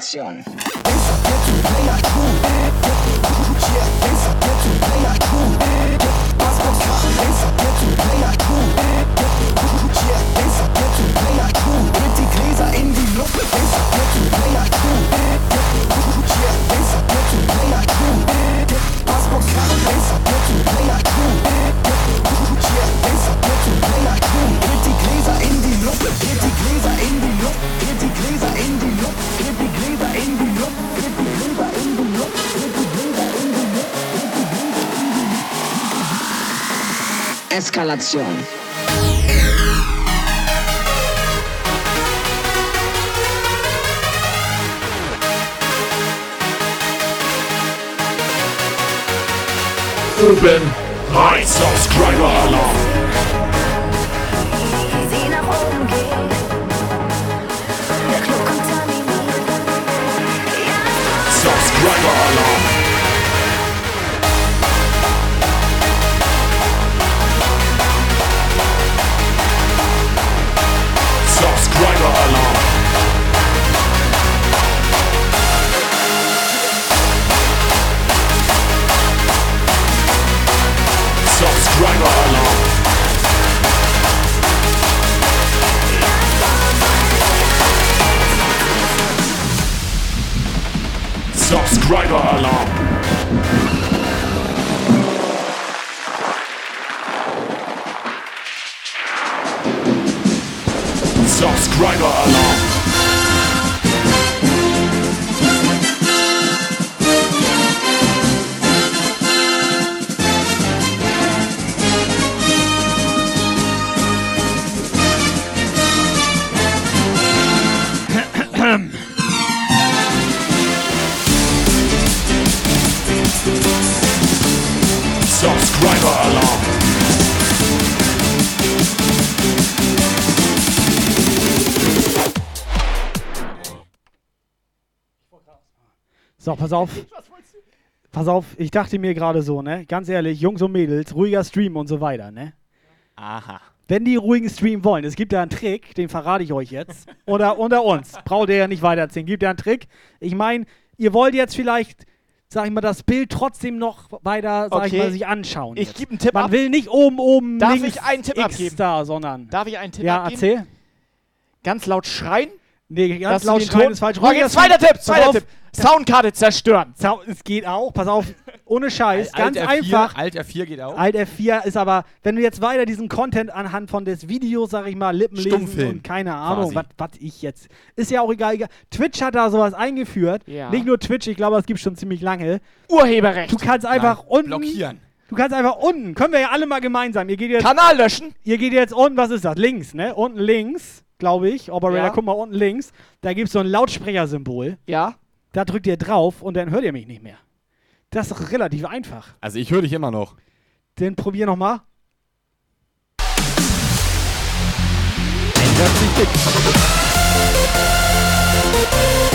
So. Eskalation. Oben pass auf. Pass auf, ich dachte mir gerade so, ne? Ganz ehrlich, Jungs und Mädels, ruhiger Stream und so weiter, ne? Aha. Wenn die ruhigen Stream wollen, es gibt ja einen Trick, den verrate ich euch jetzt. Oder unter uns. Braucht ihr ja nicht weitererzählen. Gibt ja einen Trick. Ich meine, ihr wollt jetzt vielleicht, sag ich mal, das Bild trotzdem noch weiter, sag ich Okay. mal, sich anschauen. Ich gebe einen Tipp Man ab. will nicht oben, oben, Darf links ich einen Tipp X abgeben? da, sondern. Darf ich einen Tipp ja, abgeben? erzähl. Ganz laut schreien? Nee, ganz laut den schreien Ton- ist falsch. Okay, zweiter. Tipp, zweiter. Tipp. Soundkarte zerstören. Es geht auch, pass auf, ohne Scheiß, Alt ganz F4, einfach. Alt F4 geht auch. Alt F4 ist aber, wenn du jetzt weiter diesen Content anhand von des Videos, sag ich mal, Lippen lesen und keine Ahnung, was ich jetzt. Ist ja auch egal, egal. Twitch hat da sowas eingeführt. Ja. Nicht nur Twitch, ich glaube, das gibt schon ziemlich lange. Urheberrecht. Du kannst einfach Nein, unten. blockieren. Du kannst einfach unten. Können wir ja alle mal gemeinsam. Ihr geht jetzt. Kanal löschen. Ihr geht jetzt unten, was ist das? Links, ne? Unten links, glaube ich. Operator, Ja. guck mal unten links. Da gibt es so ein Lautsprechersymbol. Ja. Da drückt ihr drauf und dann hört ihr mich nicht mehr. Das ist doch relativ einfach. Also ich höre dich immer noch. Den probier noch mal. Weiß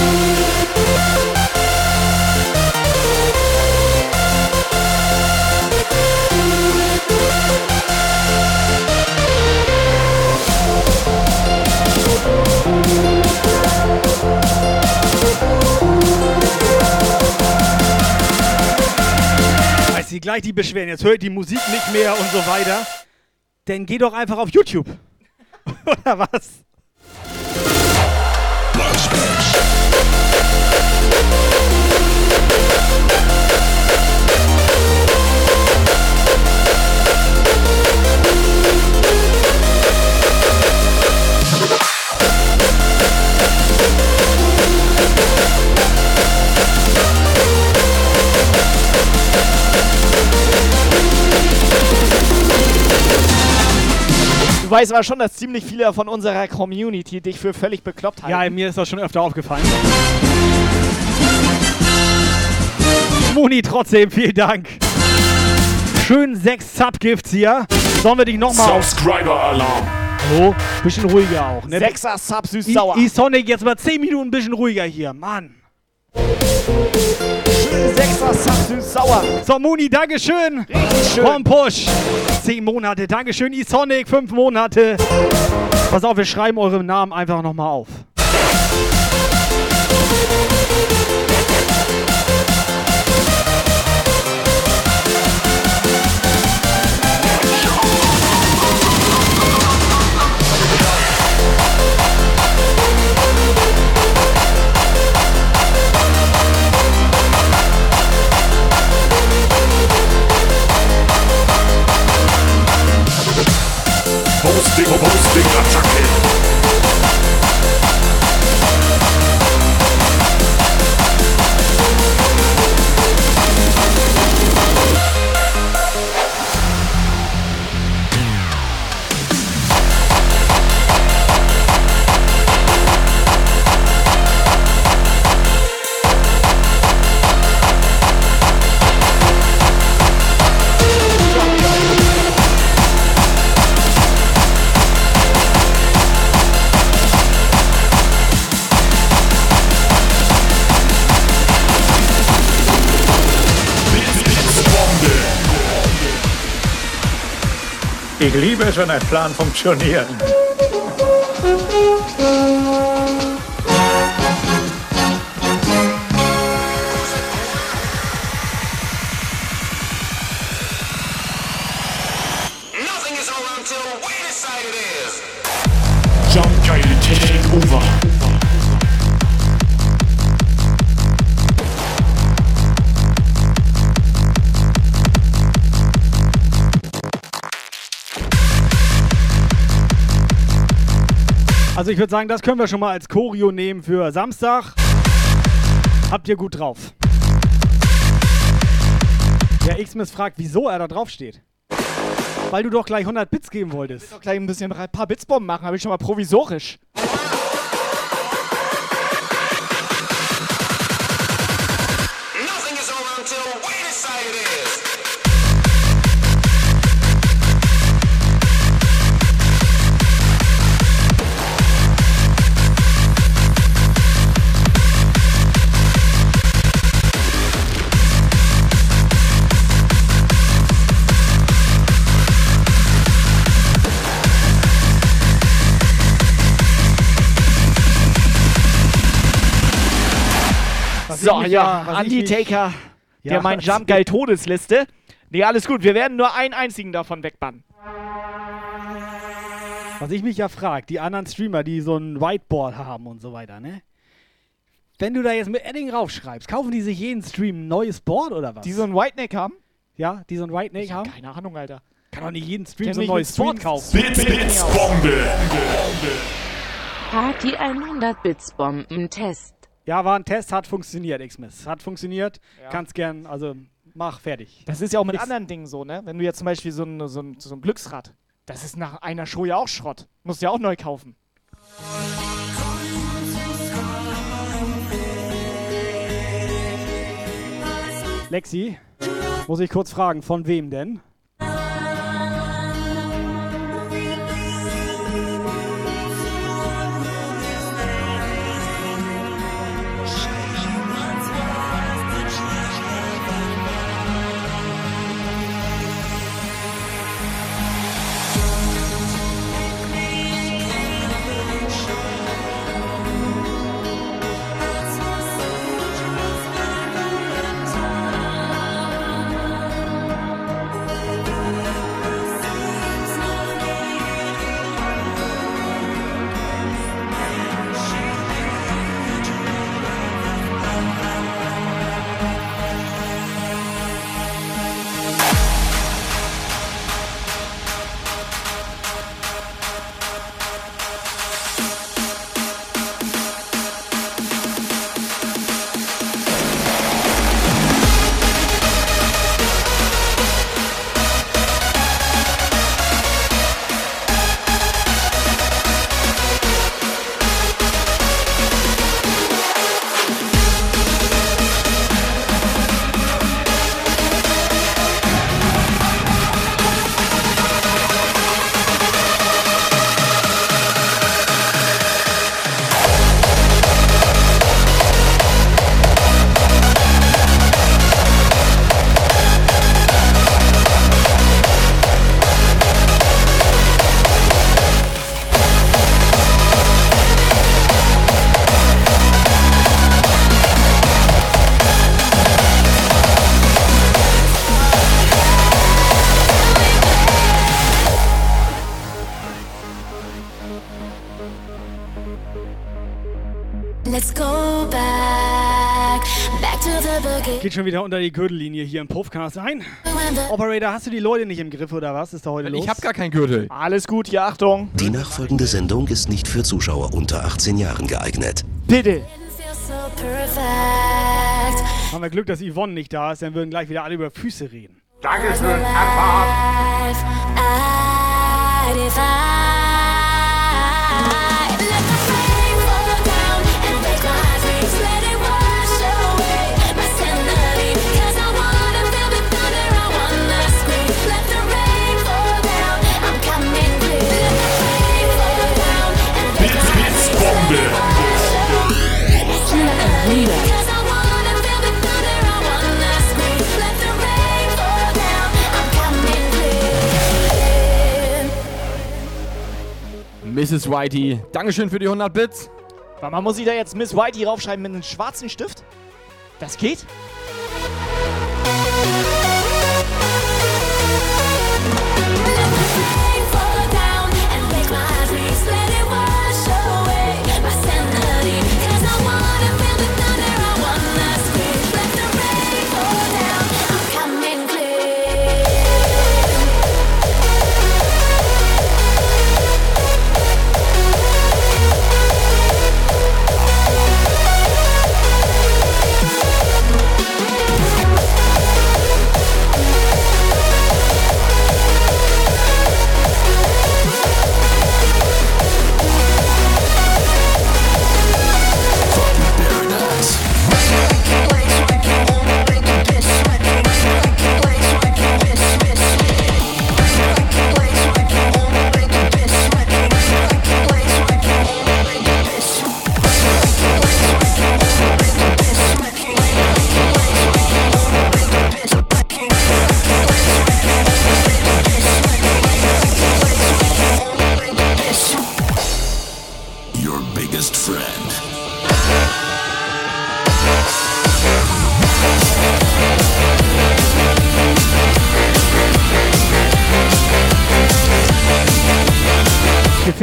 sie gleich die beschweren, jetzt hört die Musik nicht mehr und so weiter. Dann geh doch einfach auf YouTube. Oder was? Du weißt aber schon, dass ziemlich viele von unserer Community dich für völlig bekloppt halten. Ja, mir ist das schon öfter aufgefallen. Moni, trotzdem, vielen Dank. Schön sechs Subgifts hier. Sollen wir dich nochmal. Subscriber Alarm. Hallo? Bisschen ruhiger auch, ne? Sechser Sub süß I- sauer. E-Sonic, jetzt mal 10 Minuten ein bisschen ruhiger hier. Mann. Sechser süß sauer. So, Moni, Dankeschön. Richtig schön. Komm, Push. 10 Monate. Dankeschön, E-Sonic. 5 Monate. Pass auf, wir schreiben eure Namen einfach nochmal auf. Ich liebe es, wenn ein Plan funktioniert. Ich würde sagen, das können wir schon mal als Choreo nehmen für Samstag. Habt ihr gut drauf. Der X-Miss fragt, wieso er da drauf steht. Weil du doch gleich 100 Bits geben wolltest. doch gleich ein bisschen ein paar Bitsbomben machen, habe ich schon mal provisorisch. So, mich ja, was ich mich- Undertaker, der Ja, mein Jump Geil Todesliste. Nee, alles gut, wir werden nur einen einzigen davon wegbannen. Was ich mich ja frage, die anderen Streamer, die so ein Whiteboard haben und so weiter, ne? Wenn du da jetzt mit Edding raufschreibst, kaufen die sich jeden Stream ein neues Board oder was? Die so ein Whiteneck haben? Ja, die so ein Whiteneck haben? Keine Ahnung, Alter. Kann doch nicht jeden Stream Kenn so ein neues Board kaufen. Bits, Bits, Bombe. Party 100 Bits Bomben Test. Ja, war ein Test, hat funktioniert, X-Miss. Hat funktioniert. Ja. Kannst gern, also mach fertig. Das ist ja auch mit X- anderen Dingen so, ne? Wenn du jetzt zum Beispiel so ein, so ein, so ein Glücksrad, das ist nach einer Show ja auch Schrott. Musst du ja auch neu kaufen. Lexi, muss ich kurz fragen, von wem denn? Geht schon wieder unter die Gürtellinie hier im Puffcast ein. Operator, hast du die Leute nicht im Griff oder was? Ist da heute los? Ich hab gar keinen Gürtel. Alles gut, hier, Achtung. Die nachfolgende Sendung ist nicht für Zuschauer unter 18 Jahren geeignet. Bitte. Haben wir Glück, dass Yvonne nicht da ist, dann würden gleich wieder alle über Füße reden. Dankeschön, Life Mrs. Whitey, Dankeschön für die 100 Bits. Mal, muss ich da jetzt Miss Whitey raufschreiben mit einem schwarzen Stift? Das geht?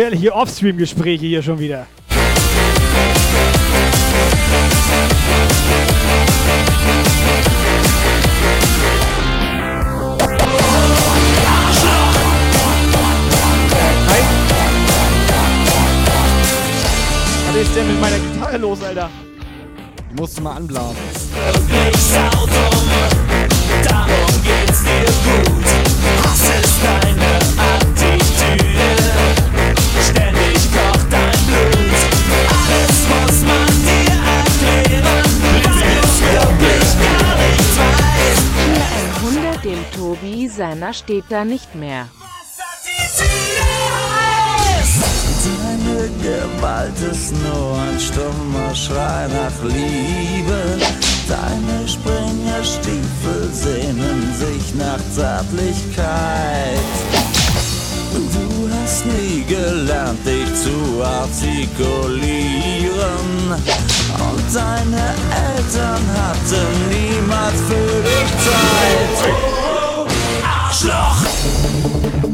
Gefährliche Offstream-Gespräche hier schon wieder. Was ist denn mit meiner Gitarre los, Alter? Die musst du mal anblasen. Darum geht's dir gut. Hass ist deine Attitüde. Dem Tobi, seiner steht da nicht mehr. Deine Gewalt ist nur ein stummer Schrei nach Liebe. Deine Springerstiefel sehnen sich nach Zärtlichkeit. Du hast nie gelernt, dich zu artikulieren. Und deine Eltern hatten niemals für dich Zeit. Arschloch!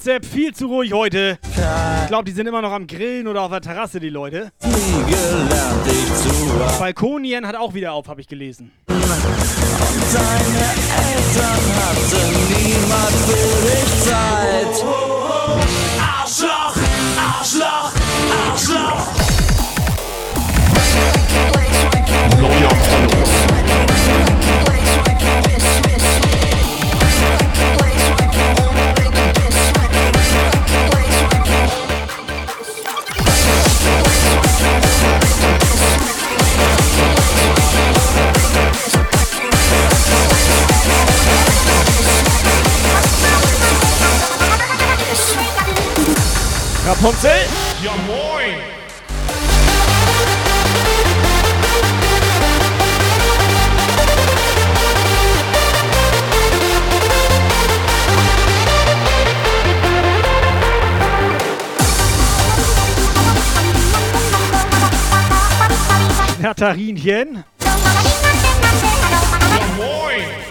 WhatsApp viel zu ruhig heute. Ich glaube, die sind immer noch am Grillen oder auf der Terrasse, die Leute. Nie gelernt, dich zu Balkonien hat auch wieder auf, habe ich gelesen. Deine Eltern hatten niemand für dich Zeit. Arschloch, Arschloch, Arschloch. Rapunzel. Ja moin. Natharinchen. Ja, moin.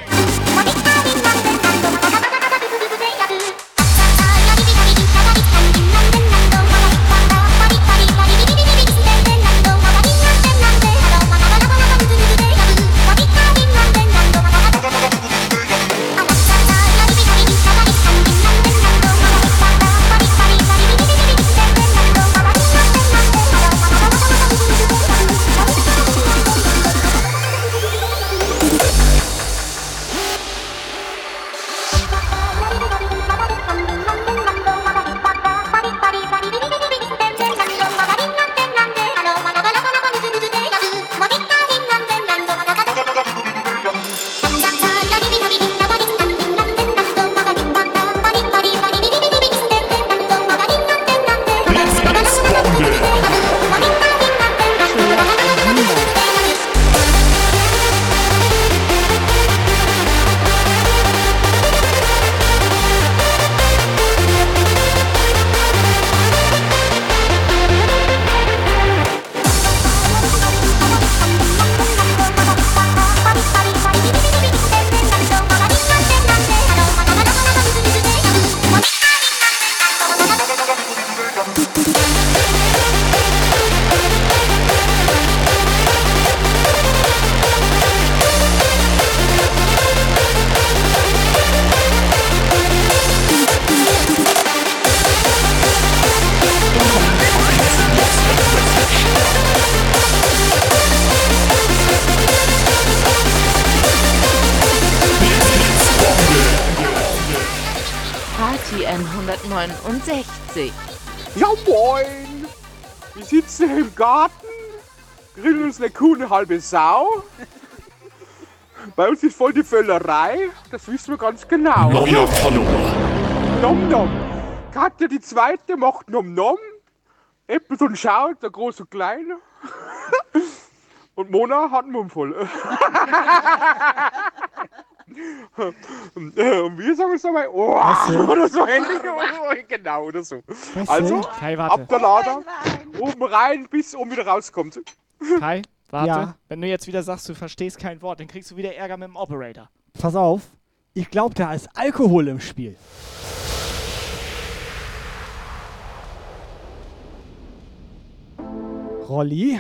N169. Ja moin! Wir sitzen im Garten, grillen uns eine Kuh, eine halbe Sau. Bei uns ist voll die Völlerei, das wissen wir ganz genau. Neuer Follower. Nom nom. Katja die zweite macht nom nom. Äppel und schaut, der große und kleine. Und Mona hat einen Mund voll. Und wir sagen es dabei, oh, denn? oder so ähnlich. Oh, genau, oder so. Also? Kai, warte. ab der Lader, oben rein, bis oben wieder rauskommt. Kai, warte. Ja. Wenn du jetzt wieder sagst, du verstehst kein Wort, dann kriegst du wieder Ärger mit dem Operator. Pass auf, ich glaube, da ist Alkohol im Spiel. Rolli.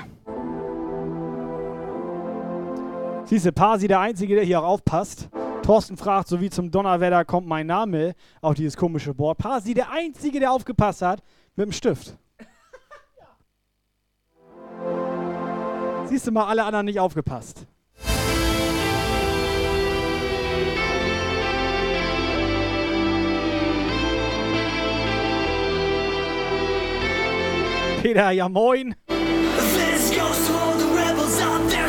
Siehste, Pasi, der Einzige, der hier auch aufpasst. Thorsten fragt, so wie zum Donnerwetter kommt mein Name auf dieses komische Board. Pasi, der Einzige, der aufgepasst hat, mit dem Stift. Siehst du mal, alle anderen nicht aufgepasst. Peter, ja moin. This goes to all the rebels out there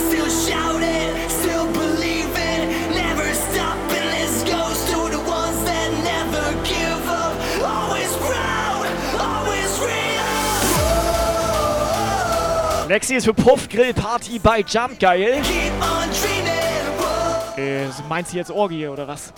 Lexi ist für Puff Grill Party bei Jump geil. Äh, meinst du jetzt Orgie oder was?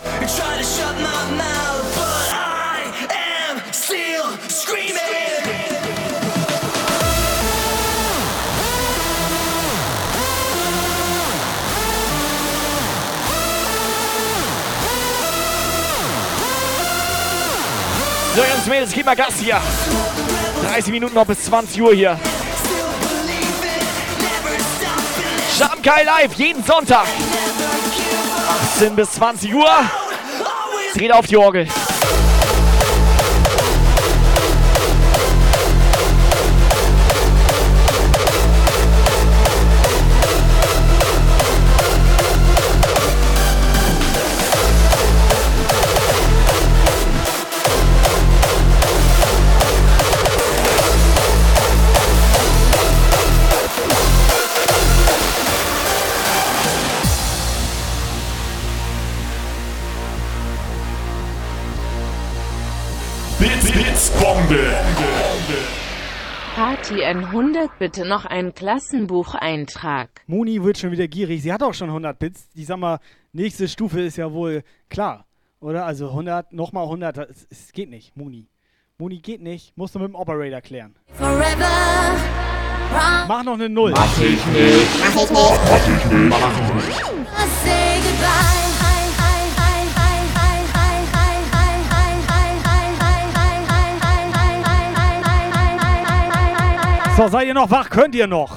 So, Jungs, Mädels, gib mal Gas hier. 30 Minuten noch bis 20 Uhr hier. Geil live, jeden Sonntag. 18 bis 20 Uhr. Dreht auf die Orgel. Party N100 bitte noch ein Klassenbucheintrag. Moni wird schon wieder gierig. Sie hat auch schon 100 Bits. Ich sag mal, nächste Stufe ist ja wohl klar. Oder? Also 100, nochmal 100. Es, es geht nicht, Moni. Moni geht nicht. Musst du mit dem Operator klären. Forever, Mach noch eine Null. Mach ich nicht. Mach ich nicht. Mach ich nicht. Mach ich nicht. So, seid ihr noch wach? Könnt ihr noch?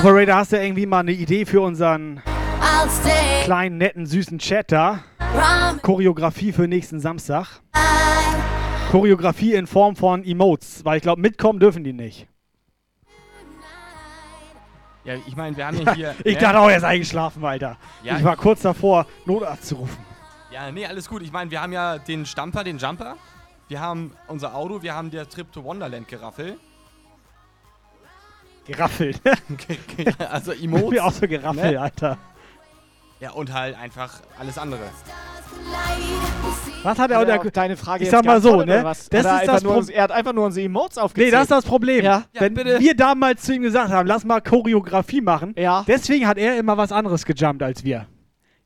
Operator, hast du irgendwie mal eine Idee für unseren kleinen, netten, süßen Chat da? Choreografie für nächsten Samstag. Choreografie in Form von Emotes, weil ich glaube, mitkommen dürfen die nicht. Ja, ich meine, wir haben ja hier. ich ne? dachte auch, er ist eingeschlafen, Alter. Ja. ich war kurz davor, Notarzt zu rufen. Ja, nee, alles gut. Ich meine, wir haben ja den Stamper, den Jumper. Wir haben unser Auto, wir haben der Trip to Wonderland Geraffel. Geraffelt. also Emotes. Mir auch so geraffelt, ne? Alter. Ja, und halt einfach alles andere. Was hat er er auch deine Frage Ich sag mal so, ne? oder? Das Oder ist das nur, Problem. Er hat einfach nur unsere Emotes Nee, aufgezählt. das ist das Problem. Ja. Wenn wir damals zu ihm gesagt haben, lass mal Choreografie machen, deswegen hat er immer was anderes gejumpt als wir.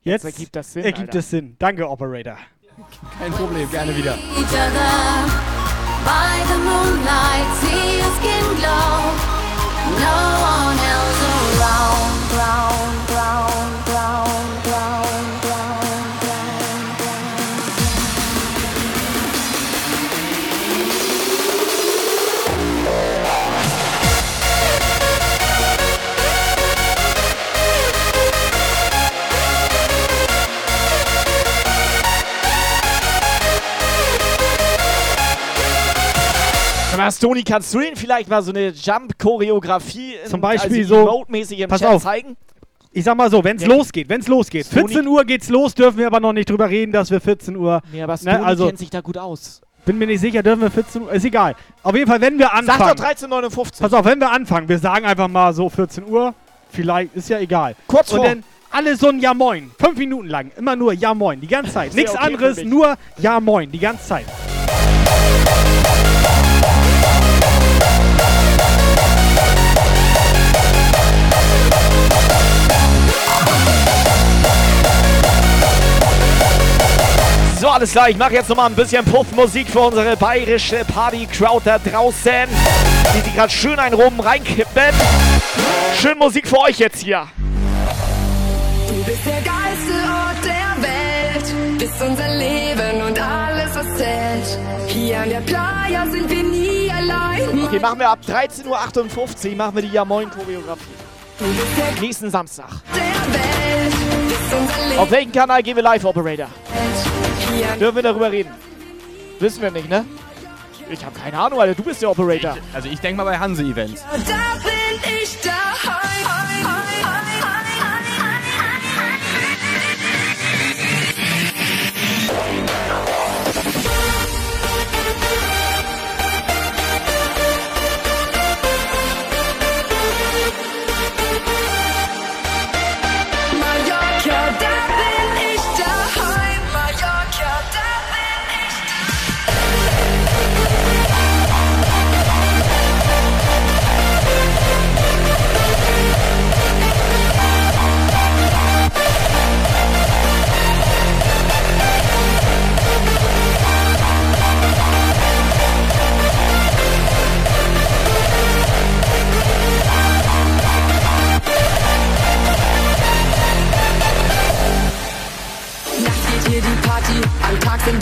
Jetzt, Jetzt ergibt das Sinn, Ergibt Alter. es Sinn. Danke, Operator. Kein Problem, gerne wieder. each other by the moonlight. See your skin glow. No one else Mal, Stony, kannst du ihnen vielleicht mal so eine Jump-Choreografie Zum Beispiel also so. Emote-mäßig im Pass Chat auf. zeigen? Ich sag mal so, wenn's Nee. losgeht, wenn's losgeht. Stony- 14 Uhr geht's los, dürfen wir aber noch nicht drüber reden, dass wir 14 Uhr. Nee, aber Stony ne, also, kennt sich da gut aus. bin mir nicht sicher, dürfen wir 14 Uhr. Ist egal. Auf jeden Fall, wenn wir anfangen. Sag doch 13,59. Pass auf, wenn wir anfangen, wir sagen einfach mal so 14 Uhr. Vielleicht, ist ja egal. Kurz Und vor. dann alle so ein Ja Moin. Fünf Minuten lang. Immer nur Ja Moin. Die ganze Zeit. Ja Nichts okay anderes, nur Ja Moin. Die ganze Zeit. So, alles klar, ich mache jetzt nochmal ein bisschen Puffmusik für unsere bayerische Party-Crowd da draußen, die sich gerade schön einen Rum reinkippen. Schön Musik für euch jetzt hier. Du bist der geilste Ort der Welt, bist unser Leben und alles, was zählt. Hier an der Playa sind wir nie allein. Okay, machen wir ab 13.58 Uhr, machen wir die Ja Moin Choreografie. Nächsten Samstag. Auf welchen Kanal gehen wir live, Operator? Dürfen wir darüber reden? Wissen wir nicht, ne? Ich habe keine Ahnung, Alter. Du bist der Operator. Also ich denke mal bei Hanse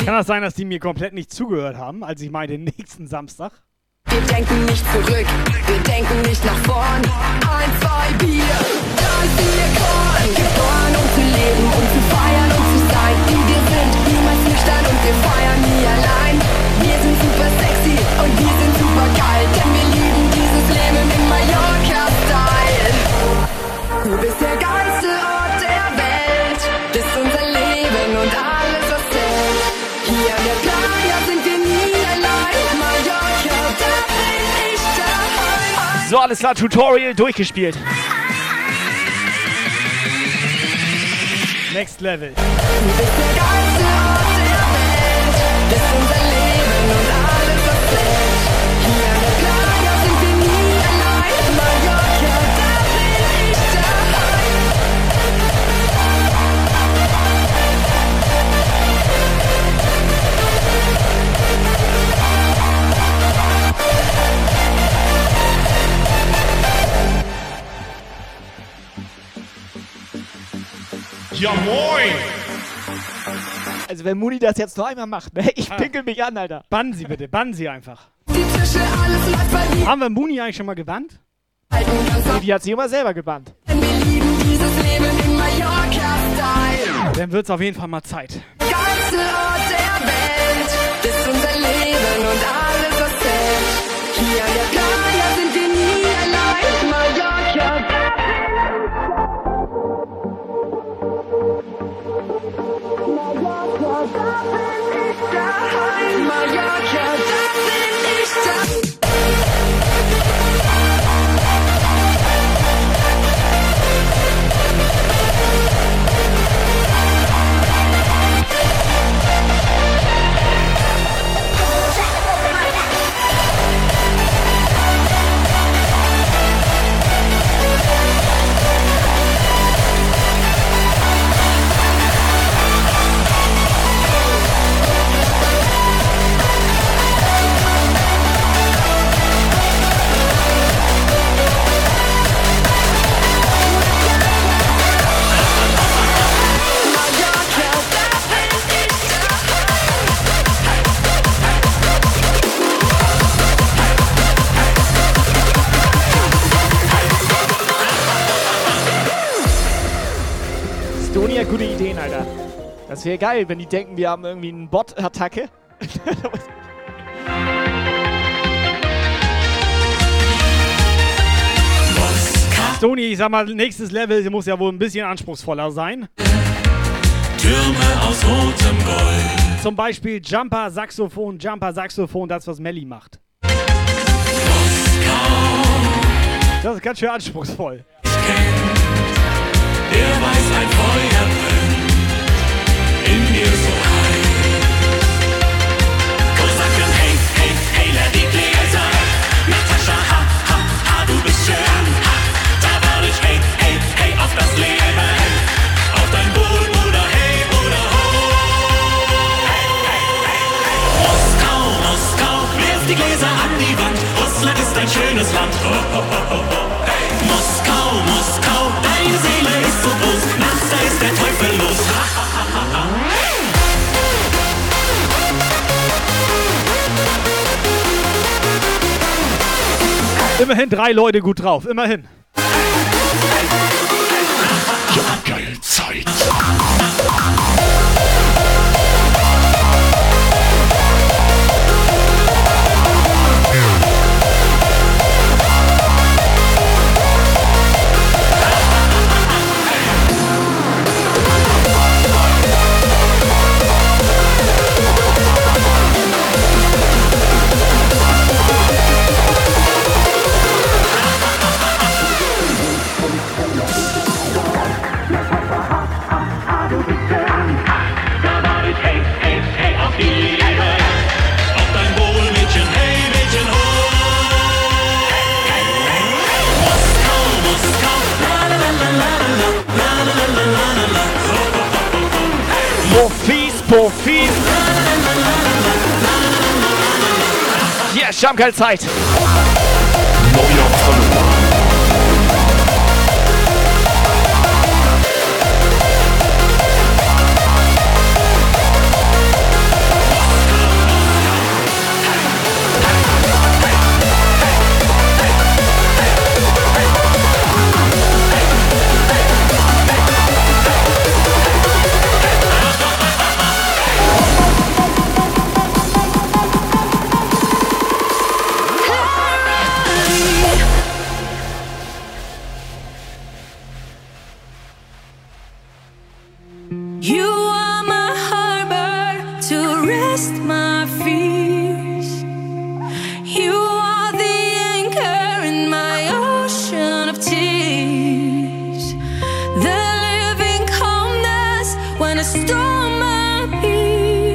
Kann das sein, dass die mir komplett nicht zugehört haben, als ich meinte nächsten Samstag? Wir denken nicht zurück, wir denken nicht nach vorn. Ein, zwei Bier, dann wir geboren. Geboren, um zu leben, um zu feiern, um zu sein. Die wir sind, niemals nüchtern und wir feiern nie allein. Wir sind super sexy und wir sind super geil, denn wir lieben dieses Leben in Mallorca-Style. Du bist der geilste So, alles klar, Tutorial durchgespielt. Next Level. Ja moin! Also wenn Muni das jetzt noch einmal macht, ne? Ich pinkel mich an, Alter. Bannen Sie bitte, bannen Sie einfach. Die Tische, alles läuft bei dir. Haben wir Muni eigentlich schon mal gebannt? Nee, die hat sich immer selber gebannt. Wir lieben dieses Leben in Mallorca-Style. Dann wird's auf jeden Fall mal Zeit. Geilste Ort der Welt, bist unser Leben und alles, was zählt. Hier Stoni hat gute Ideen, Alter. Das wäre geil, wenn die denken, wir haben irgendwie eine Bot-Attacke. Stoni, ich sag mal, nächstes Level muss ja wohl ein bisschen anspruchsvoller sein. Türme aus rotem Gold. Zum Beispiel Jumper, Saxophon, Jumper, Saxophon, das, was Melly macht. Das ist ganz schön anspruchsvoll. Der weiß ein Feuer in mir so heiß. Kosaken, hey, hey, hey, let die Gläser. Natascha, ha, ha, ha, du bist schön. Ha, da warte ich, hey, hey, hey, auf das Leben. Auf dein Wohl, Bruder, hey, Bruder, ho. Moskau, Moskau, wirf die Gläser an die Wand. Russland ist ein schönes Land. Ho, ho, ho, ho. Hey. Moskau, Moskau, so da ist der Teufel los. Immerhin drei Leute gut drauf, immerhin. Ja, geil, Zeit. Wir haben keine Zeit. You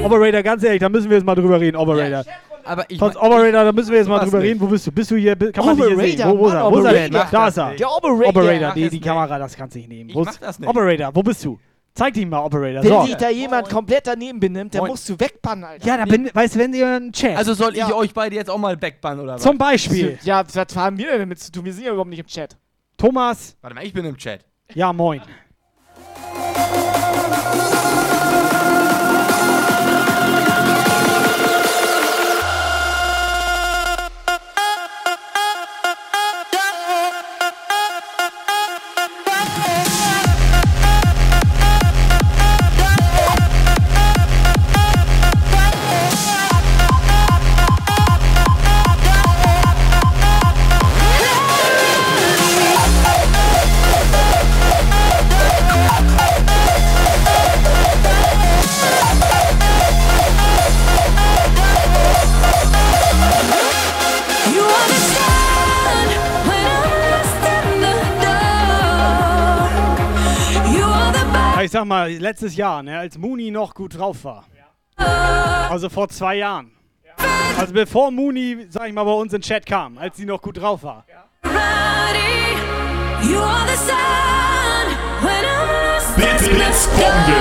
Operator, ganz ehrlich, da müssen wir jetzt mal drüber reden, Operator. Aber ich Trotz mein- Operator, da müssen wir jetzt mal drüber nicht? reden. Wo bist du? Bist du hier? Kann man dich hier sehen? Operator, Wo, wo ist er? Mann, Wo ist er? Operator. Da ist er. Der Operator. Operator, Mach die. Kamera, das kannst du nicht nehmen. Ich Wo mach ist- das nicht. Operator, wo bist du? Zeig dich mal, Operator. Wenn So. sich da jemand komplett daneben benimmt, dann Moin. musst du wegbannen, Alter. Ja, da bin, weißt du, wenn ihr einen Chat. Also soll ich Ja. euch beide jetzt auch mal backbannen oder was? Zum Beispiel. Ja, was haben wir denn damit zu tun? Wir sind ja überhaupt nicht im Chat. Thomas. Warte mal, ich bin im Chat. Ja, moin. Ich sag mal, letztes Jahr, ne, als Mooney noch gut drauf war. Also vor zwei Jahren. Also bevor Mooney, sag ich mal, bei uns in Chat kam, als sie noch gut drauf war. body. You are the sun when I'm lost Blitz, in Blitz, the Bombe.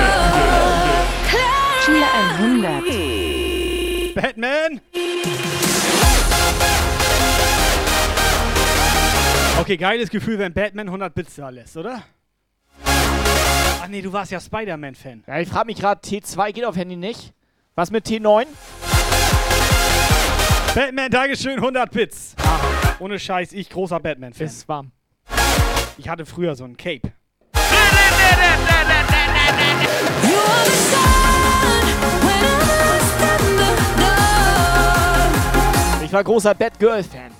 dark. Tier 100. Batman! Okay, geiles Gefühl, wenn Batman 100 Bits da lässt, oder? Ach nee, du warst ja Spider-Man-Fan. Ja, ich frage mich gerade, T2 geht auf Handy nicht. Was mit T9? Batman, Dankeschön, 100 Bits. Ohne Scheiß, ich großer Batman-Fan. Ist warm. Ich hatte früher so ein Cape. Ich war großer Batgirl-Fan.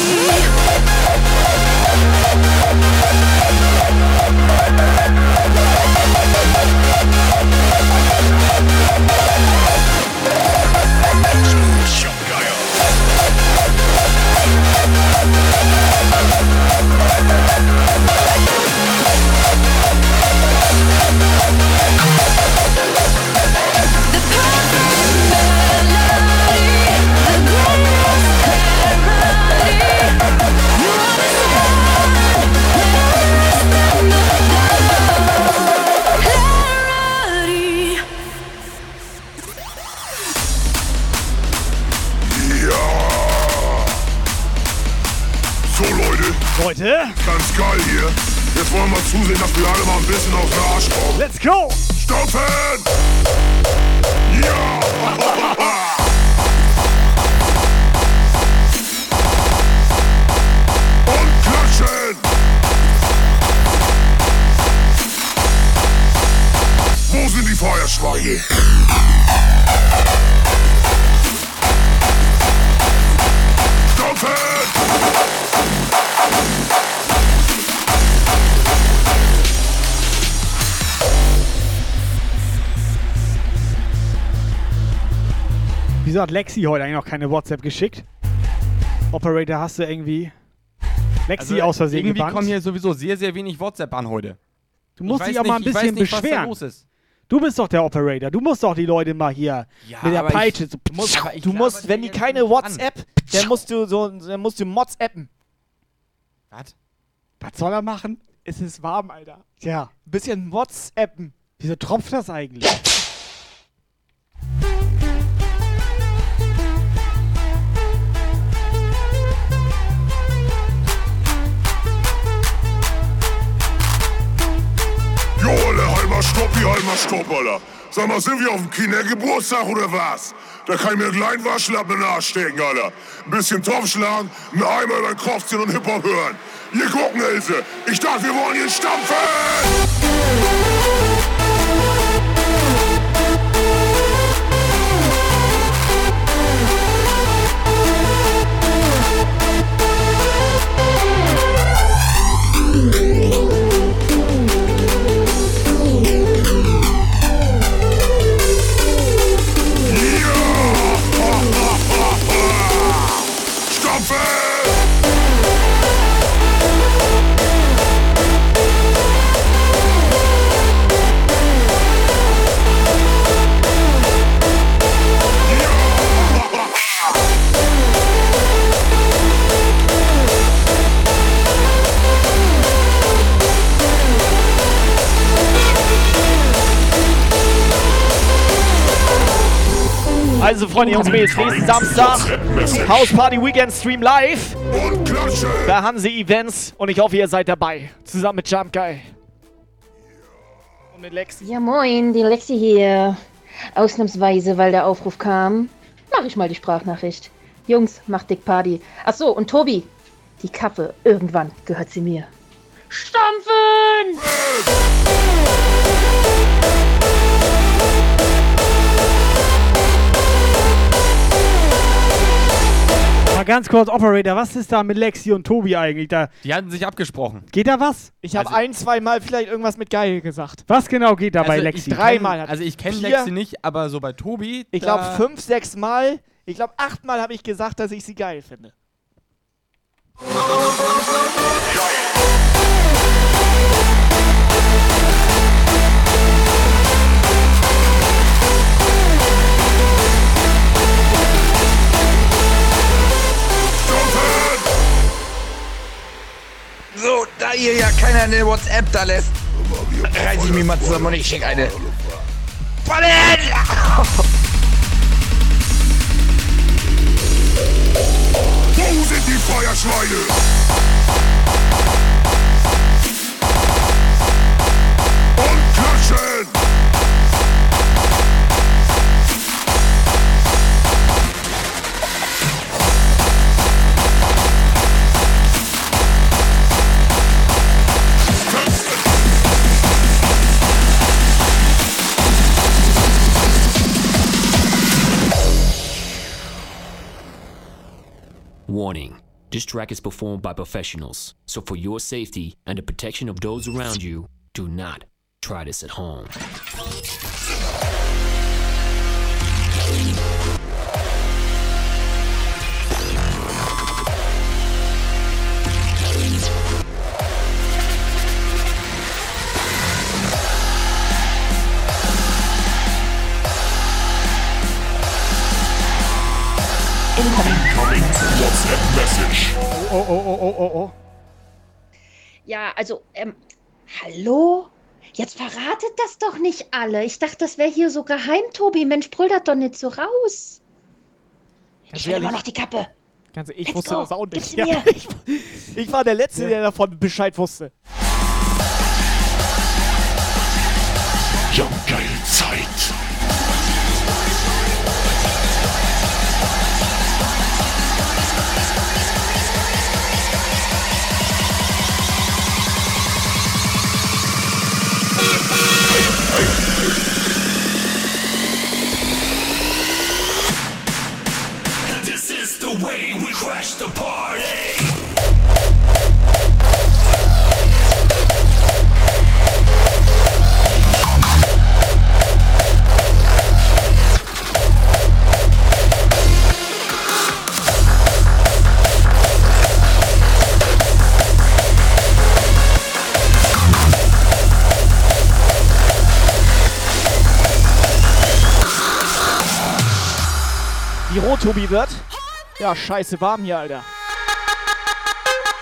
So Leute, ganz geil hier. Jetzt wollen wir zusehen, dass wir alle mal ein bisschen auf den Arsch kommen. let's go! Stoppen! Ja! Und klatschen! Wo sind die Feuerschweine? Stoppen! Wieso hat Lexi heute eigentlich noch keine WhatsApp geschickt? Operator, hast du irgendwie Lexi aus Versehen Also Irgendwie gebannt? kommen hier sowieso sehr, sehr wenig WhatsApp an heute. Du musst Ich dich auch mal ein bisschen nicht, beschweren. Du bist doch der Operator. Du musst doch die Leute mal hier mit der aber ich- Peitsche. so du musst- Du musst, wenn die keine WhatsApp, dann musst du so, dann musst du Mods appen. Was? Was soll er machen? Es ist warm, Alter. Ja. Bisschen WhatsAppen. Wieso tropft das eigentlich? Jo, Alter, halt mal Stopp, halt mal Stopp, Alter. Sag mal, sind wir auf dem Kindergeburtstag oder was? Da kann ich mir einen kleinen Waschlappen in Alter. Ein bisschen Topf schlagen, einen Eimer über den Kopf ziehen und Hip-Hop hören. Hier gucken, Ilse. Ich dachte, wir wollen hier stampfen! Also, Freunde, Jungs, Mädels, nächsten Samstag House Party Weekend Stream live. Da haben sie Events und ich hoffe, ihr seid dabei. Zusammen mit Jump Guy. Und mit Lexi. Ja, moin, die Lexi hier. Ausnahmsweise, weil der Aufruf kam, mache ich mal die Sprachnachricht. Jungs, macht dick Party. Ach so, und Tobi, die Kappe, irgendwann gehört sie mir. Stampfen! Mal ganz kurz, Operator, was ist da mit Lexi und Tobi eigentlich? Da, Die hatten sich abgesprochen. geht da was? Ich habe ein, zwei Mal vielleicht irgendwas mit Geil gesagt. Was genau geht da bei Also Lexi? Ich Dreimal also ich kenne Vier. Lexi nicht, aber so bei Tobi. Ich glaube fünf, sechs Mal. Ich glaube achtmal habe ich gesagt, dass ich sie geil finde. So, da ihr ja keiner eine WhatsApp da lässt, reiß ich mich mal zusammen und ich schicke eine. Ballen! Wo sind die Feuerschweine? Und klatschen! Warning this track is performed by professionals, so for your safety and the protection of those around you, do not try this at home. Incoming WhatsApp message. Oh, oh, oh, oh, oh, oh. Ja, also, ähm, hallo? Jetzt verratet das doch nicht alle. Ich dachte, das wäre hier so geheim, Tobi. Mensch, brüll das doch nicht so raus. Ich will immer noch die Kappe. Ganz ehrlich, ich Let's wusste go. das auch nicht. mir. ich, ich war der Letzte, der davon Bescheid wusste. Jump geil This Tobi wird? Ja, scheiße warm hier, Alter.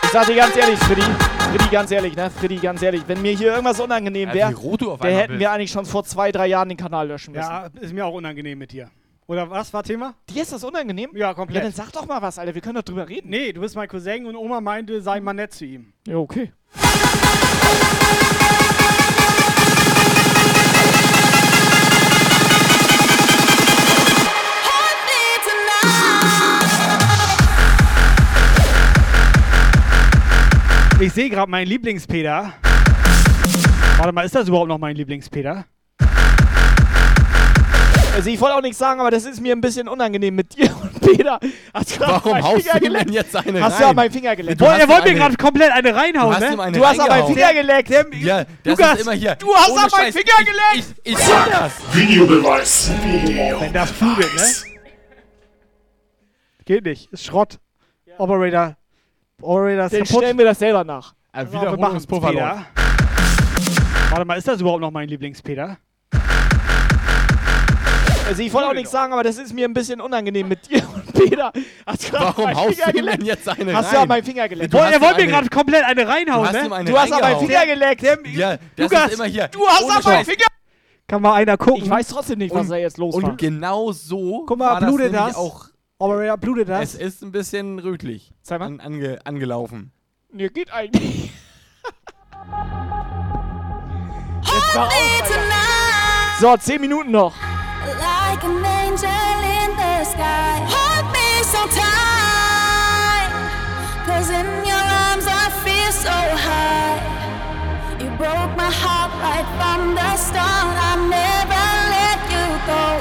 Ich sag dir ganz ehrlich, Freddy, Freddy, ganz ehrlich, ne? Freddy, ganz ehrlich, wenn mir hier irgendwas unangenehm Ja, wäre, der einmal hätten bist. wir eigentlich schon vor zwei, drei Jahren den Kanal löschen müssen. Ja, ist mir auch unangenehm mit dir. Oder was war Thema? Dir ist das unangenehm? Ja, komplett. Ja, dann sag doch mal was, Alter. Wir können doch drüber reden. Nee, du bist mein Cousin und Oma meinte, sei mal nett zu ihm. Ja, okay. Ich sehe gerade meinen Lieblingspeter. Warte mal, ist das überhaupt noch mein Lieblingspeter? Also ich wollte auch nichts sagen, aber das ist mir ein bisschen unangenehm mit dir und Peter. Hast du Warum haust Finger du geleckt? denn jetzt eine Hast du an meinen Finger geleckt? Boah, er wollte mir gerade komplett eine reinhauen, Du hast ne? eine Du hast an meinen. Finger geleckt. Ja, das Lukas, ist immer hier. Du hast an meinen Finger geleckt. Ich, ich seh das. Videobeweis. Wenn das tut, ne? Geht nicht. Ist Schrott. Operator. Ist Dann kaputt. stellen wir das selber nach. Wir Wiederholungspuffer läuft. Peter. Warte mal, ist das überhaupt noch mein Lieblingspeter? Also ich wollte auch nichts sagen, aber das ist mir ein bisschen unangenehm mit dir und Peter. Hast Warum meinen haust Finger du geleckt? denn jetzt eine Hast rein? du an meinen Finger geleckt? Hast er wollte mir gerade komplett eine reinhauen, Du hast ne? eine Du hast an meinen. Finger geleckt. Ja, das Lukas, ist immer hier. Du hast an meinen. Finger... Kann mal einer gucken. Ich weiß trotzdem nicht, was Und- da jetzt los Und war. genau so. Guck mal, war das blutet nämlich das? Auch, Operator, blutet das? es ist ein bisschen rötlich. Zeig mal. An, ange, angelaufen. Nee, geht eigentlich. Jetzt auf. So, 10 Minuten noch. Like an angel in the sky. Hold me so tight. Cause in your arms I feel so high. You broke my heart right from the start. I never let you go.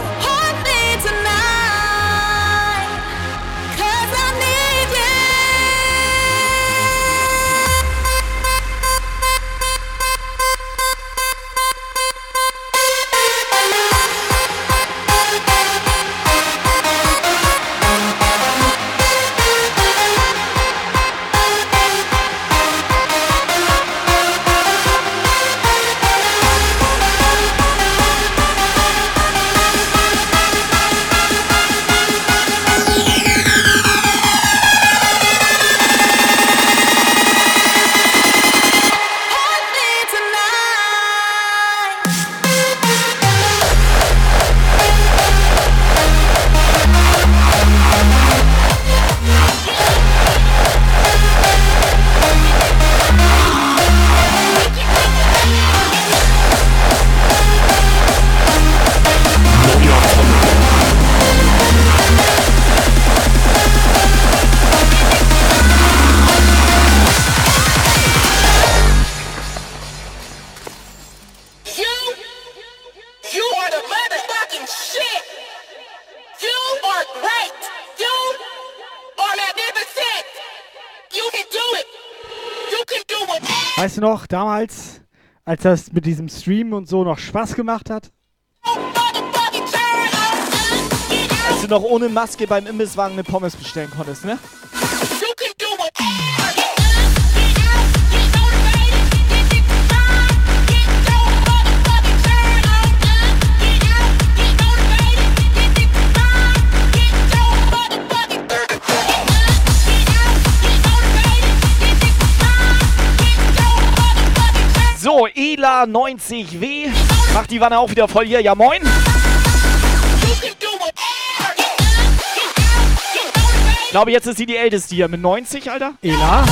It. Weißt du noch, damals, als das mit diesem Stream und so noch Spaß gemacht hat? Als du noch ohne Maske beim Imbisswagen eine Pommes bestellen konntest, ne? So, Ela 90W. Macht die Wanne auch wieder voll hier. Ja, moin. Ich glaube, jetzt ist sie die älteste hier mit 90, Alter. Ela?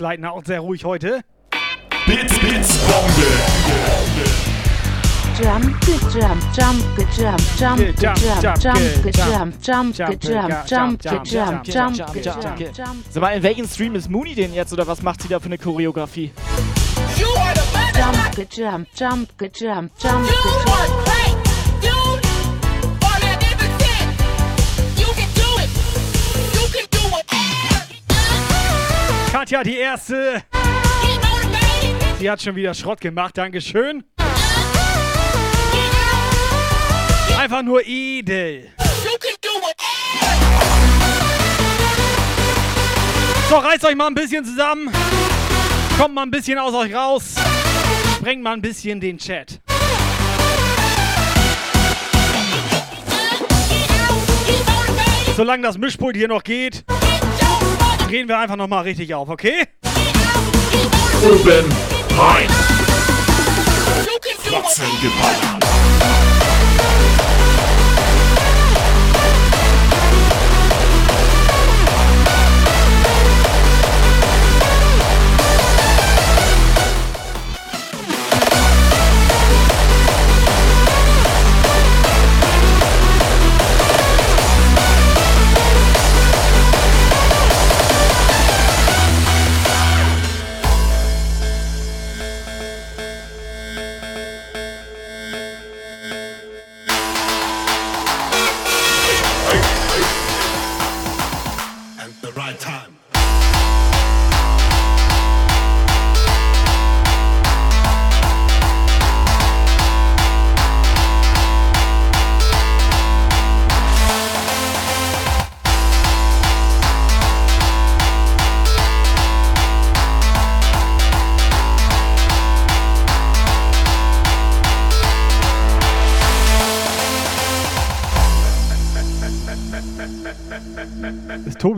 Boxleitner auch sehr ruhig heute. Bits, Bits, Bombe. Jump, jump, jump, jump, jump, jump, jump, jump, jump, jump, jump, jump, jump, jump, jump, Sag mal, in welchem Stream ist Mooney denn jetzt oder was macht sie da für eine Choreografie? jump, jump, jump, jump, jump, Katja, die erste. Sie hat schon wieder Schrott gemacht, Dankeschön. Einfach nur edel. So, reißt euch mal ein bisschen zusammen. Kommt mal ein bisschen aus euch raus. Sprengt mal ein bisschen den Chat. Solange das Mischpult hier noch geht, drehen wir einfach noch mal richtig auf, okay? Oben rein. Fotzen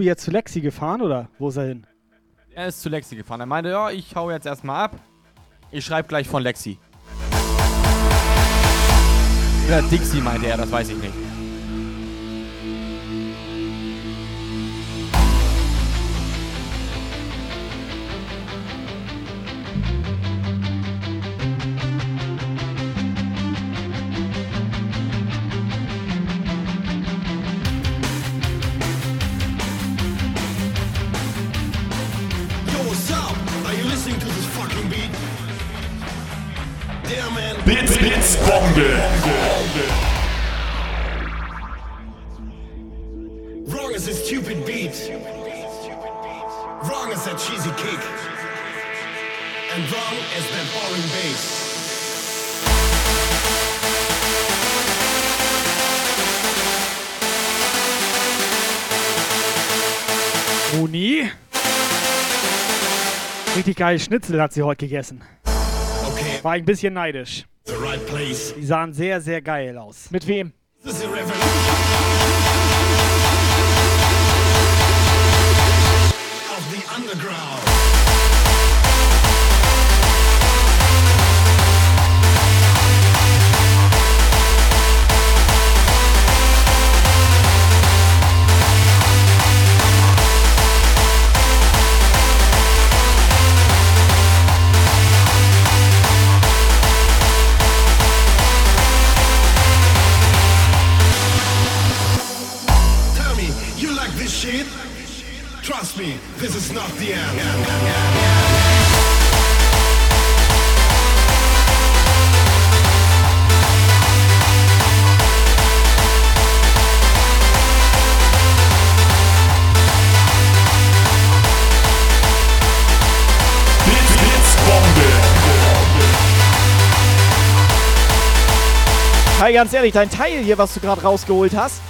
Tobi jetzt zu Lexi gefahren oder wo ist er hin? Er ist zu Lexi gefahren. Er meinte, ja, ich hau jetzt erstmal ab. Ich schreibe gleich von Lexi. Oder Dixie meinte er, das weiß ich nicht. Geil Schnitzel hat sie heute gegessen. Okay. War ein bisschen neidisch. The right place. Die sahen sehr, sehr geil aus. Mit wem? Of the underground. Shit? Trust me, this is not the end. Kai, ganz ehrlich, dein Teil hier, was du gerade rausgeholt hast,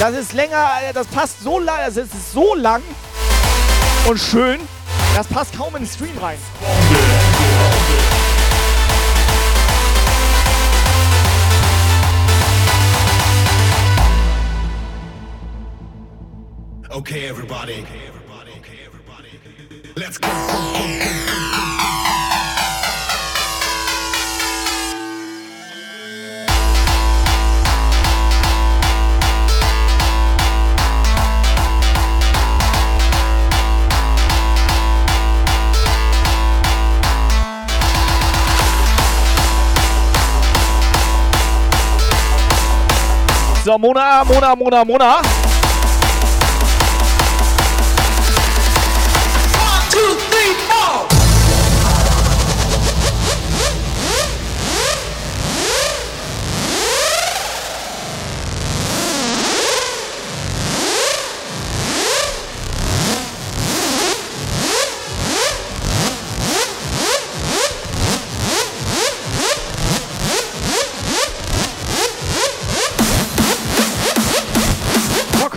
das ist länger, das passt so lang, das ist so lang und schön, das passt kaum in den Stream rein. Okay, everybody. Let's go. So, Mona, Mona, Mona, Mona.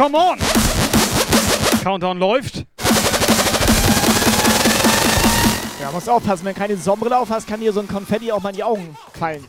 Come on! Countdown läuft. Ja, musst aufpassen, wenn du keine Sonnenbrille auf hast, kann dir so ein Konfetti auch mal in die Augen fallen.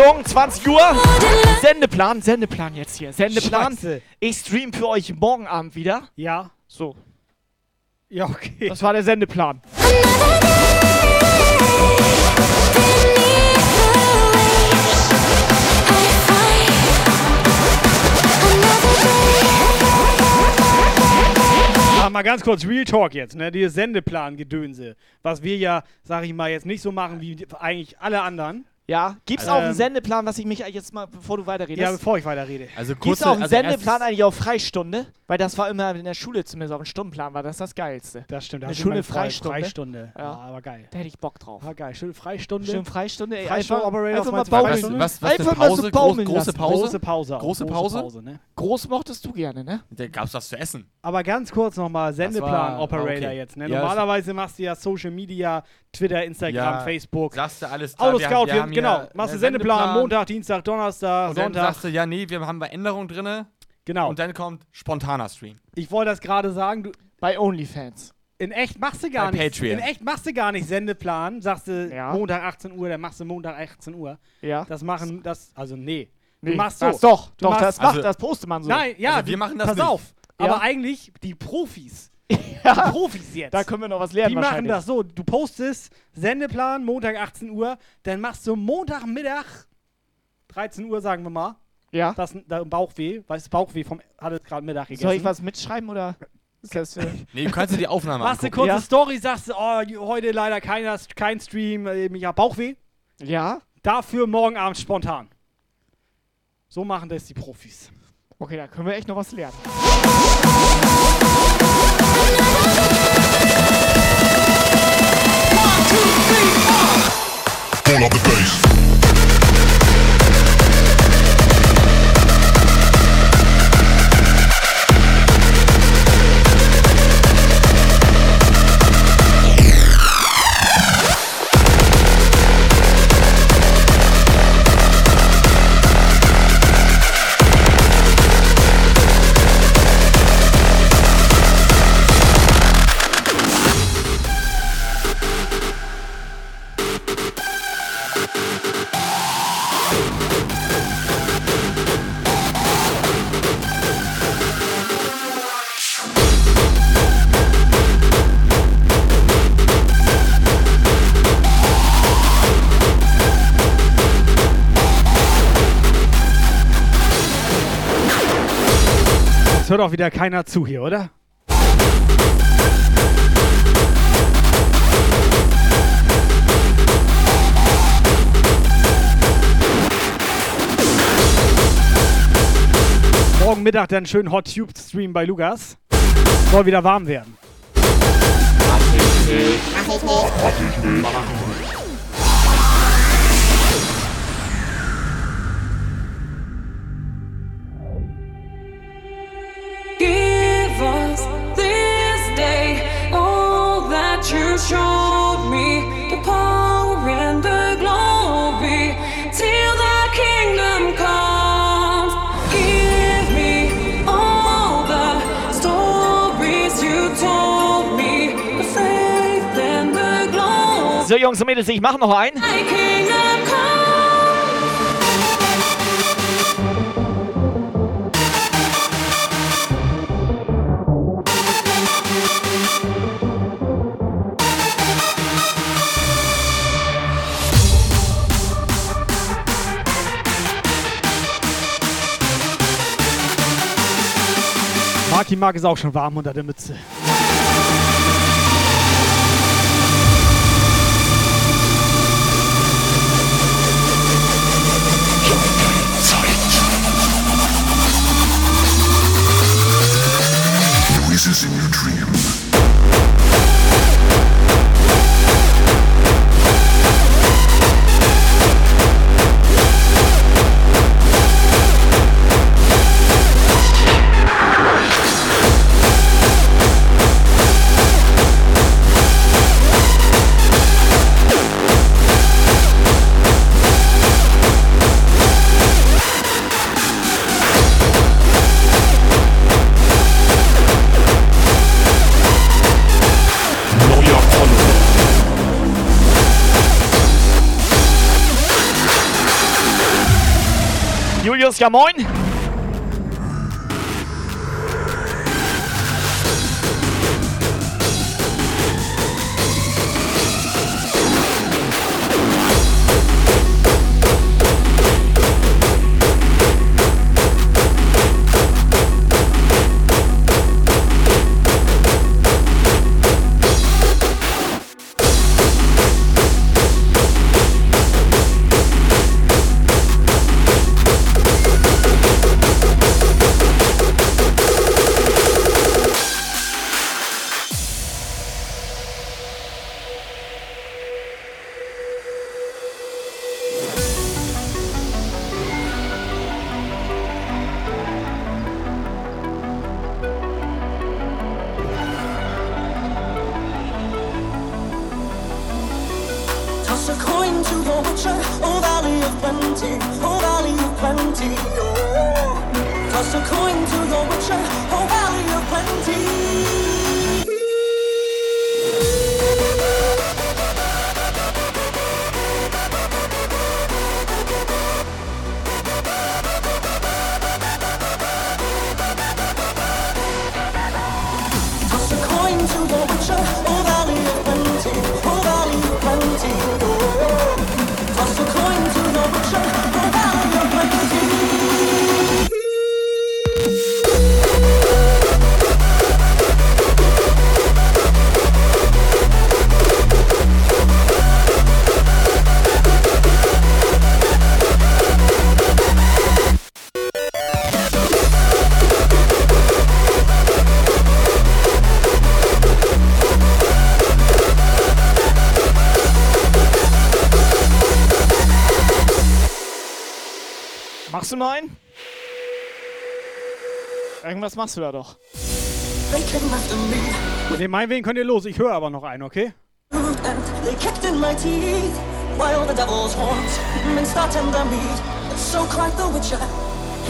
Achtung, 20 Uhr. Sendeplan, Sendeplan jetzt hier. Sendeplan. Scheiße. Ich stream für euch morgen Abend wieder. Ja. So. Ja, okay. Das war der Sendeplan. Aber mal ganz kurz, Real Talk jetzt, ne? Dieses Sendeplan-Gedönse. Was wir ja, sag ich mal, jetzt nicht so machen wie eigentlich alle anderen. Ja, gibt's Also, auch einen ähm, Sendeplan, was ich mich jetzt mal, bevor du weiterredest? Ja, bevor ich weiterrede. Also Gibt's kurze, auch einen also Sendeplan eigentlich auf Freistunde? Weil das war immer in der Schule zumindest auf dem Stundenplan, war das das Geilste. Das stimmt. da Eine frei- Freistunde. Freistunde. Ja. Ja, aber geil. Da hätte ich Bock drauf. War geil. Schön Freistunde. Schön Freistunde, ey. Freistunde einfach, Operator einfach auf mal baumeln. Was, was Einfach mal so Pause? Groß, baumeln große. Pause? Große Pause. Große Pause? Pause ne? Groß mochtest du gerne, ne? Da gab's was zu essen. Aber ganz kurz nochmal, Sendeplan war- Operator okay. jetzt. Ne? Normalerweise machst du ja Social Media, Twitter, Instagram, Ja, Facebook. Sagst du alles da, Autoscout, wir wir, haben genau. hier Machst du Sendeplan, Sendeplan. Montag, Dienstag, Donnerstag, Und dann Sonntag. sagst du, ja, nee, wir haben bei Änderungen drinne. Genau. Und dann kommt spontaner Stream. Ich wollte das gerade sagen, du, Bei OnlyFans. in echt machst du gar Bei nicht. Patreon. In echt machst du gar nicht Sendeplan. Sagst du Ja. Montag 18 Uhr, dann machst du Montag 18 Uhr. Ja. Das machen, das, also nee. Nee, du machst so. das doch. Du doch, machst- das macht, Also- das postet man so. Nein, ja, Also wir du- machen das pass nicht. auf. Ja. Aber eigentlich die Profis. Die Profis jetzt. Da können wir noch was lernen Die machen das so. Du postest Sendeplan Montag 18 Uhr, dann machst du Montagmittag 13 Uhr, sagen wir mal. Ja. Das da Bauchweh, weißt du, Bauchweh vom hat es gerade Mittag gegessen. Soll ich was mitschreiben oder das Nee, du kannst dir die Aufnahme Machst du angucken. kurze Ja. Story, sagst du, oh, heute leider keiner, kein Stream, äh, ich hab Bauchweh. Ja? Dafür morgen Abend spontan. So machen das die Profis. Okay, da können wir echt noch was lernen. never be Hört auch wieder keiner zu hier, oder? Morgen Mittag dann schön Hot Tube Stream bei Lukas. Soll wieder warm werden. Give So, Jungs und Mädels, ich mache noch einen. Marky Mark ist auch schon warm unter der Mütze. Noises in your ja moin. Du noch einen? Irgendwas machst du da doch. Ne, meinetwegen könnt ihr los. Ich höre aber noch einen, okay?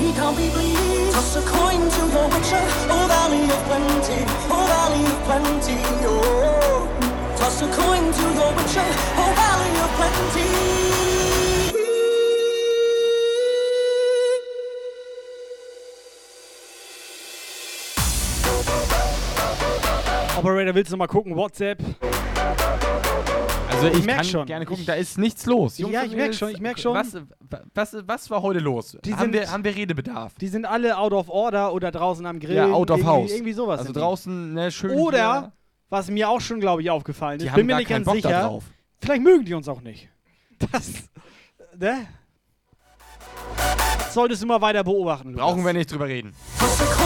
he can't be bleed. Toss a coin to the witcher, oh valley of plenty, oh valley of plenty, oh. Toss a coin to the witcher, oh valley of plenty. Operator, willst du mal gucken? WhatsApp? Also ich, Ich merk kann schon. gerne gucken, da ist nichts los. Ja, und ich merk Mädels, schon, ich merk schon. Was, was, was war heute los? Die haben, sind- wir, haben wir Redebedarf? Die sind alle out of order oder draußen am Grill. Ja, out of irgendwie, house. Irgendwie sowas. Also draußen, ne, schön Oder, hier. was mir auch schon, glaube ich, aufgefallen ist, Die bin mir nicht ganz Bock sicher. drauf. Vielleicht mögen die uns auch nicht. Das, ne? Solltest du mal weiter beobachten. Brauchen wir nicht drüber reden. Toss a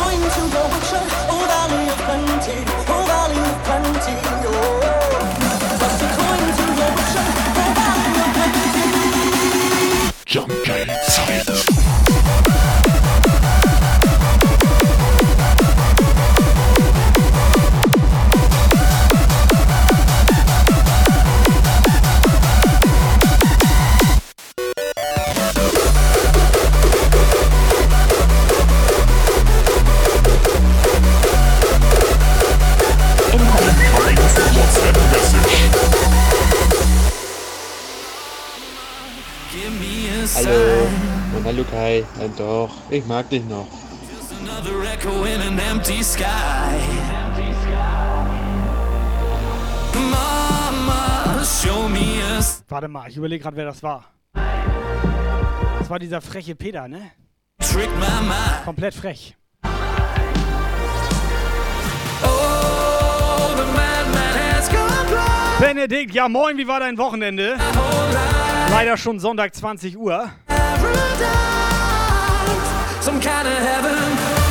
Hallo. Und hallo Kai. Ja, doch, ich mag dich noch. Another echo in an empty sky. Mama, show me a Warte mal, ich überlege gerade, wer das war. Das war dieser freche Peter, ne? trick my mind. Komplett frech. Oh. Benedikt, ja moin, wie war dein Wochenende? Leider schon Sonntag 20 Uhr. Some kind of heaven.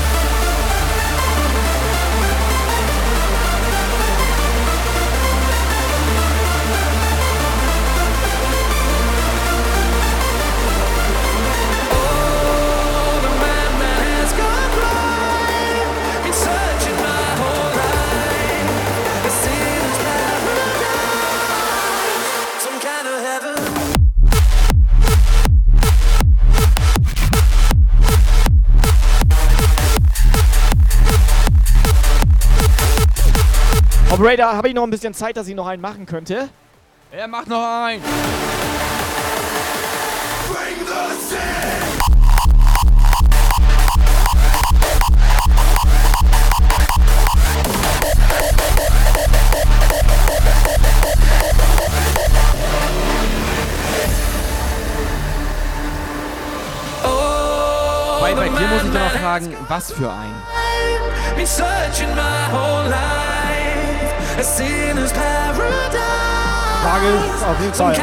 Operator, habe ich noch ein bisschen Zeit, dass ich noch einen machen könnte? Er macht noch einen. Bei, bei dir muss ich doch noch fragen, was für ein? Frage ist auf jeden Fall. Also,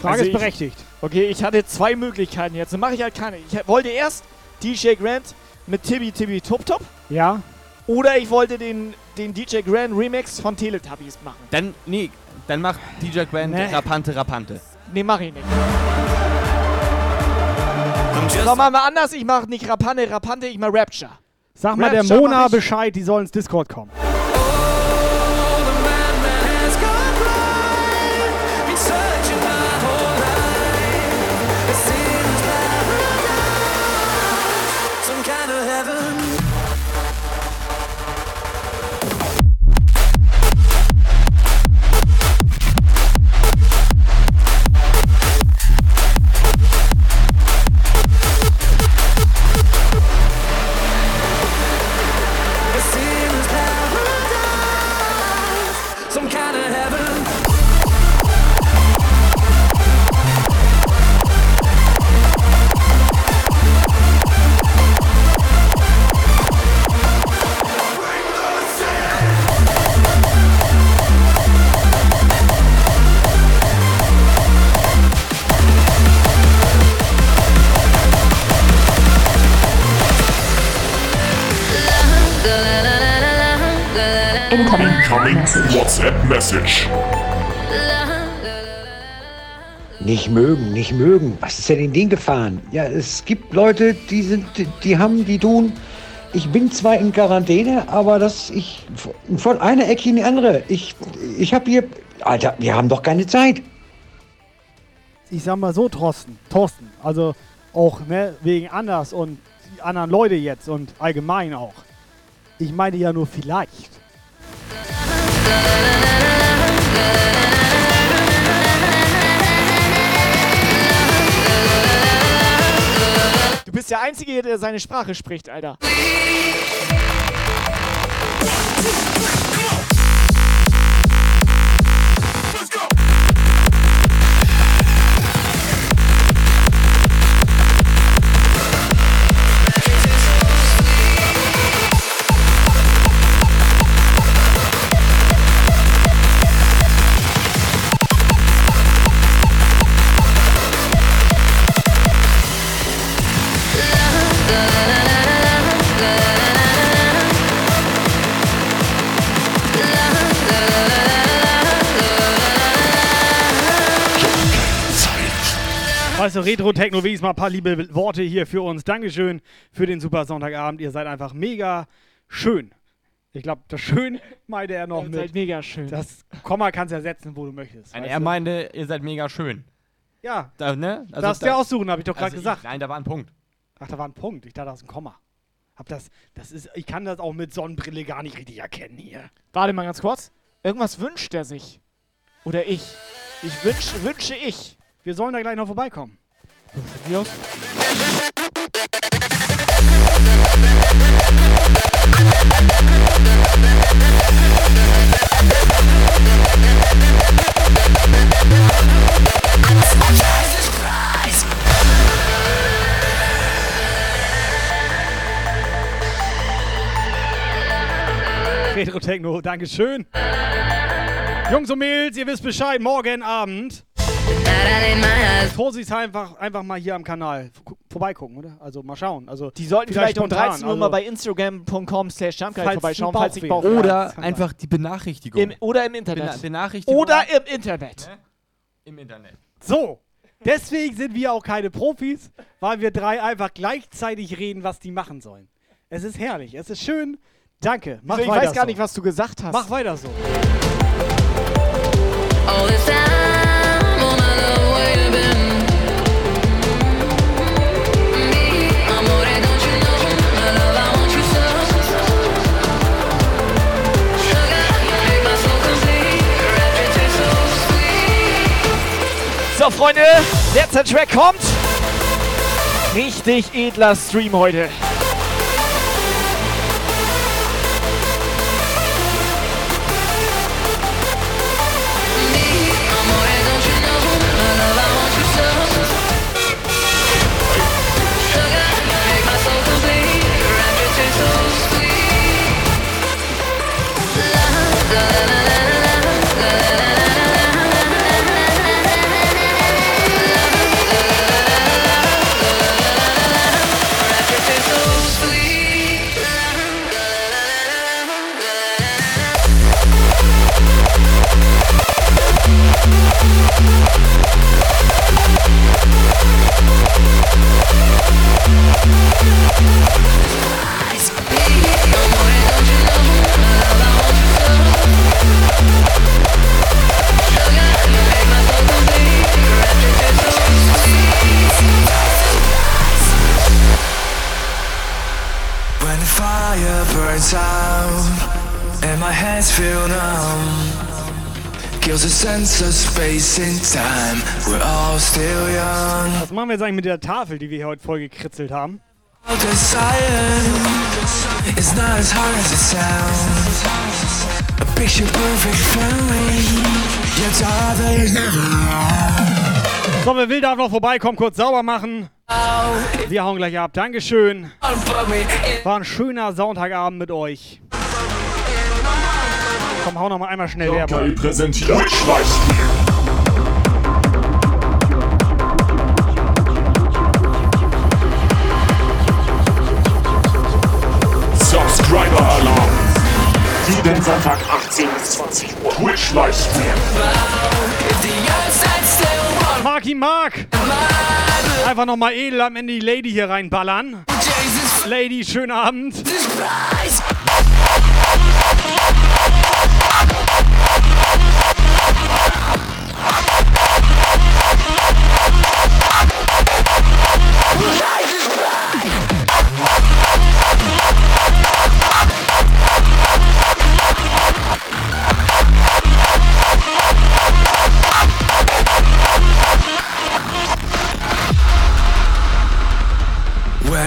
Frage Also ist ich- berechtigt. Okay, ich hatte zwei Möglichkeiten jetzt. Dann mache ich halt keine. Ich wollte erst DJ Grant mit Tibi Tibi Top Top. Ja. Oder ich wollte den, den DJ Grant Remix von Teletubbies machen. Dann, nee, dann macht DJ Grant Nee. Rapante Rapante. Nee, mach ich nicht. Sag mal, mal anders, ich mach nicht Rapante Rapante, ich mach Rapture. Sag mal der Rapture Mona ich. Bescheid, die soll ins Discord kommen. Incoming WhatsApp Message. Nicht mögen, nicht mögen. Was ist denn in den gefahren? Ja, es gibt Leute, die sind, die haben, die tun. Ich bin zwar in Quarantäne, aber das ich von einer Ecke in die andere. Ich, ich habe hier, Alter, wir haben doch keine Zeit. Ich sag mal so, Thorsten, Thorsten, also auch ne, wegen Anders und die anderen Leute jetzt und allgemein auch. Ich meine ja nur vielleicht. Du bist der Einzige, der seine Sprache spricht, Alter. Weißt du, Retro Techno, wenigstens mal ein paar liebe Worte hier für uns. Dankeschön für den super Sonntagabend. Ihr seid einfach mega schön. Ich glaube, das Schön meinte er noch Ihr mit. seid mega schön. Das Komma kannst du ersetzen, wo du möchtest. Nein, er du? meinte, ihr seid mega schön. Ja. Da, ne? Darfst dir aussuchen, habe ich doch gerade also gesagt. Ich, nein, da war ein Punkt. Ach, da war ein Punkt. Ich dachte, da ist ein Komma. Hab das, das ist, ich kann das auch mit Sonnenbrille gar nicht richtig erkennen hier. Warte mal ganz kurz. Irgendwas wünscht er sich. Oder ich. Ich wünsch, wünsche ich. Wir sollen da gleich noch vorbeikommen. Aus? Retro Techno, Dankeschön. Jungs und Mädels, ihr wisst Bescheid, morgen Abend. Vorsichtshalber einfach, einfach mal hier am Kanal gu- vorbeigucken, oder? Also mal schauen. Also Die sollten vielleicht, um spontan, 13 Uhr also- mal bei Instagram.com slash vorbeischauen, falls ich Bauch. Oder einfach die Benachrichtigung. Im, oder im Internet. Bena Benachrichtigung. Oder im Internet. Im Internet. So, deswegen sind wir auch keine Profis, weil wir drei einfach gleichzeitig reden, was die machen sollen. Es ist herrlich, es ist schön. Danke. Mach Also ich weiter weiß gar so. nicht, was du gesagt hast. Mach weiter so. All this time, so Freunde, letzter Track kommt. Richtig edler Stream heute. Mit der Tafel, die wir hier heute voll gekritzelt haben? So, wer will, darf noch vorbeikommen, kurz sauber machen. Wir hauen gleich ab. Dankeschön. War ein schöner Sonntagabend mit euch. Komm, hau noch mal einmal schnell Werbung. präsentiert Sonntag 18 18 bis 20 Uhr. Twitch Livestream. Marky Mark! Einfach nochmal edel am Ende die Lady hier reinballern. Lady, schönen Abend.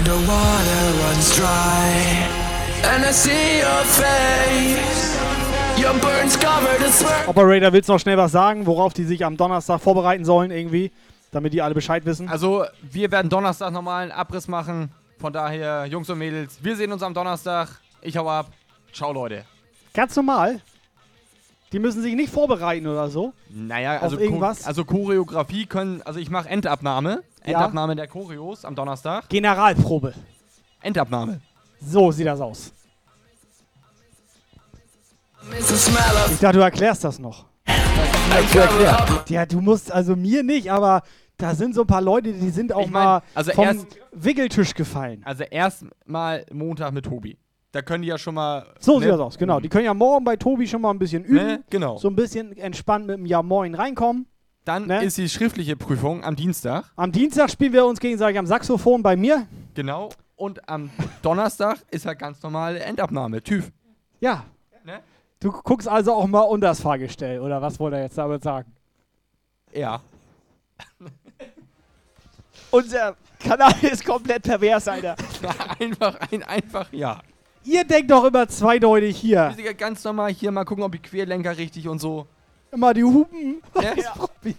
The water runs dry and I see your face, your burns covered in. Operator, willst du noch schnell was sagen, worauf die sich am Donnerstag vorbereiten sollen irgendwie? Damit die alle Bescheid wissen. Also, wir werden Donnerstag nochmal einen Abriss machen. Von daher, Jungs und Mädels, wir sehen uns am Donnerstag. Ich hau ab. Ciao, Leute. Ganz normal. Die müssen sich nicht vorbereiten oder so. Naja, also, irgendwas? Also Choreografie können. Also, ich mache Endabnahme. Ja. Endabnahme der Choreos am Donnerstag. Generalprobe. Endabnahme. So sieht das aus. Ich dachte, du erklärst das noch. Ja, du musst, also mir nicht, aber da sind so ein paar Leute, die sind auch Ich mein, mal also vom erst- Wickeltisch gefallen. Also, erstmal Montag mit Tobi. Da können die ja schon mal. So ne? sieht das aus, genau. Die können ja morgen bei Tobi schon mal ein bisschen üben. Ne, genau. So ein bisschen entspannt mit dem Ja Moin reinkommen. Dann Ne? ist die schriftliche Prüfung am Dienstag. Am Dienstag spielen wir uns gegenseitig am Saxophon bei mir. Genau. Und am Donnerstag ist halt ganz normale Endabnahme. TÜV. Ja. Ne? Du guckst also auch mal unter das Fahrgestell, oder was wollte er jetzt damit sagen? Ja. Unser Kanal ist komplett pervers, Alter. einfach, ein, einfach ja. Ihr denkt doch immer zweideutig hier. Ganz normal hier mal gucken, ob die Querlenker richtig und so. Immer die Hupen. Ne?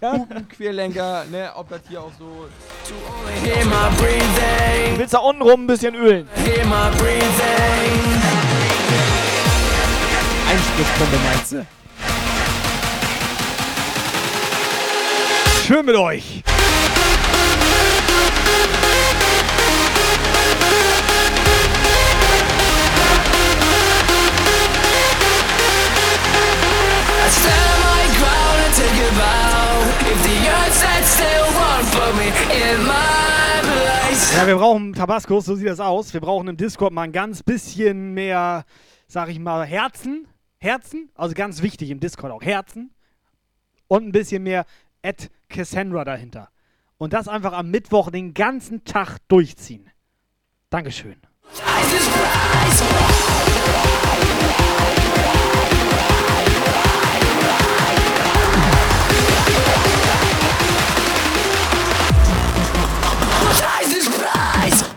Ja. Hupen, Querlenker, ne, ob das hier auch so. Hear my breathing. Du willst da unten rum ein bisschen ölen. Einspritzpumpe meinst du? Schön mit euch. Ja, wir brauchen Tabascos, so sieht das aus. Wir brauchen im Discord mal ein ganz bisschen mehr, sag ich mal, Herzen. Herzen, also ganz wichtig im Discord auch Herzen. Und ein bisschen mehr Ed Cassandra dahinter. Und das einfach am Mittwoch den ganzen Tag durchziehen. Dankeschön. Jesus Christ.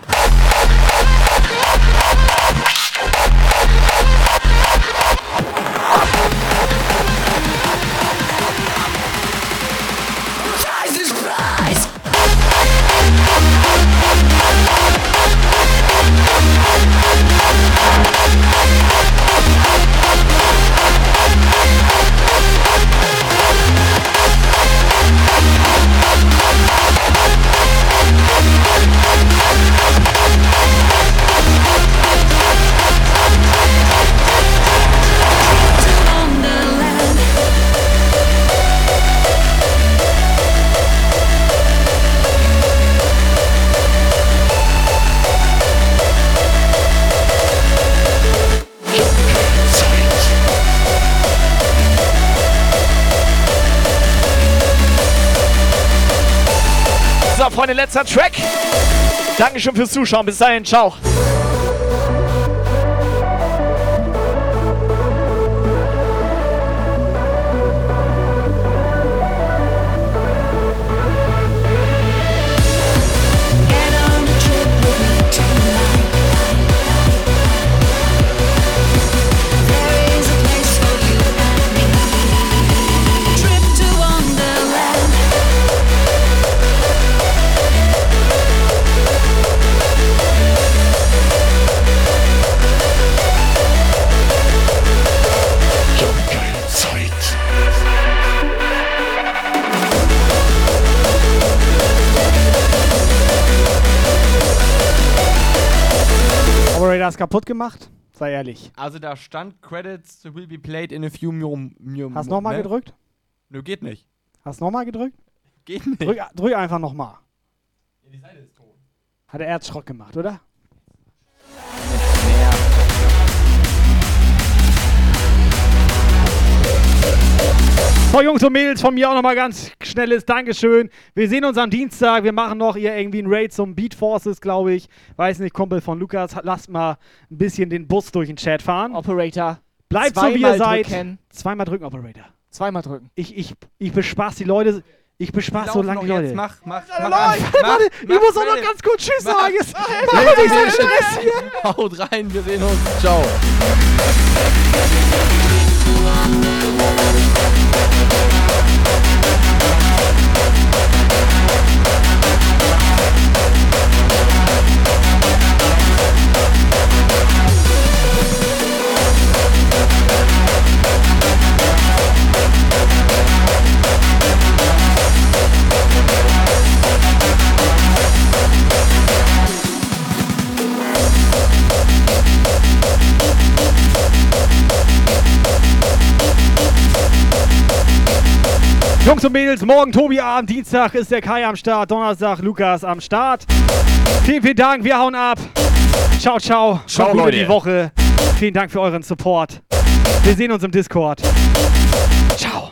Freunde, letzter Track. Dankeschön fürs Zuschauen. Bis dahin, ciao. Ist kaputt gemacht. Sei ehrlich. Also da stand Credits will be played in a few more. Hast du nochmal gedrückt? Nö, geht nicht. Hast du nochmal gedrückt? Geht nicht. Drück, drück einfach nochmal. Hat er Erzschrock gemacht, oder? So, Jungs und Mädels, von mir auch nochmal ganz schnelles Dankeschön. Wir sehen uns am Dienstag. Wir machen noch hier irgendwie einen Raid zum Beat Forces, glaube ich. Weiß nicht, Kumpel von Lukas. Lasst mal ein bisschen den Bus durch den Chat fahren. Operator. Bleibt so, wie ihr seid. drücken. Zweimal drücken, Operator. Zweimal drücken. Ich, ich, ich bespaß die Leute. Ich bespaß so lange die Leute. jetzt, mach, mach, mach, an. mach, warte, ich mach, muss auch noch ganz kurz Tschüss Mach. sagen. Jetzt Mach. mach so einen Stress hier. Haut rein, wir sehen uns. Ciao. Thank you. Jungs und Mädels, morgen Tobi Abend, Dienstag ist der Kai am Start, Donnerstag Lukas am Start. Vielen, vielen Dank, wir hauen ab. Ciao, ciao. Ciao, Leute. die Woche. Vielen Dank für euren Support. Wir sehen uns im Discord. Ciao.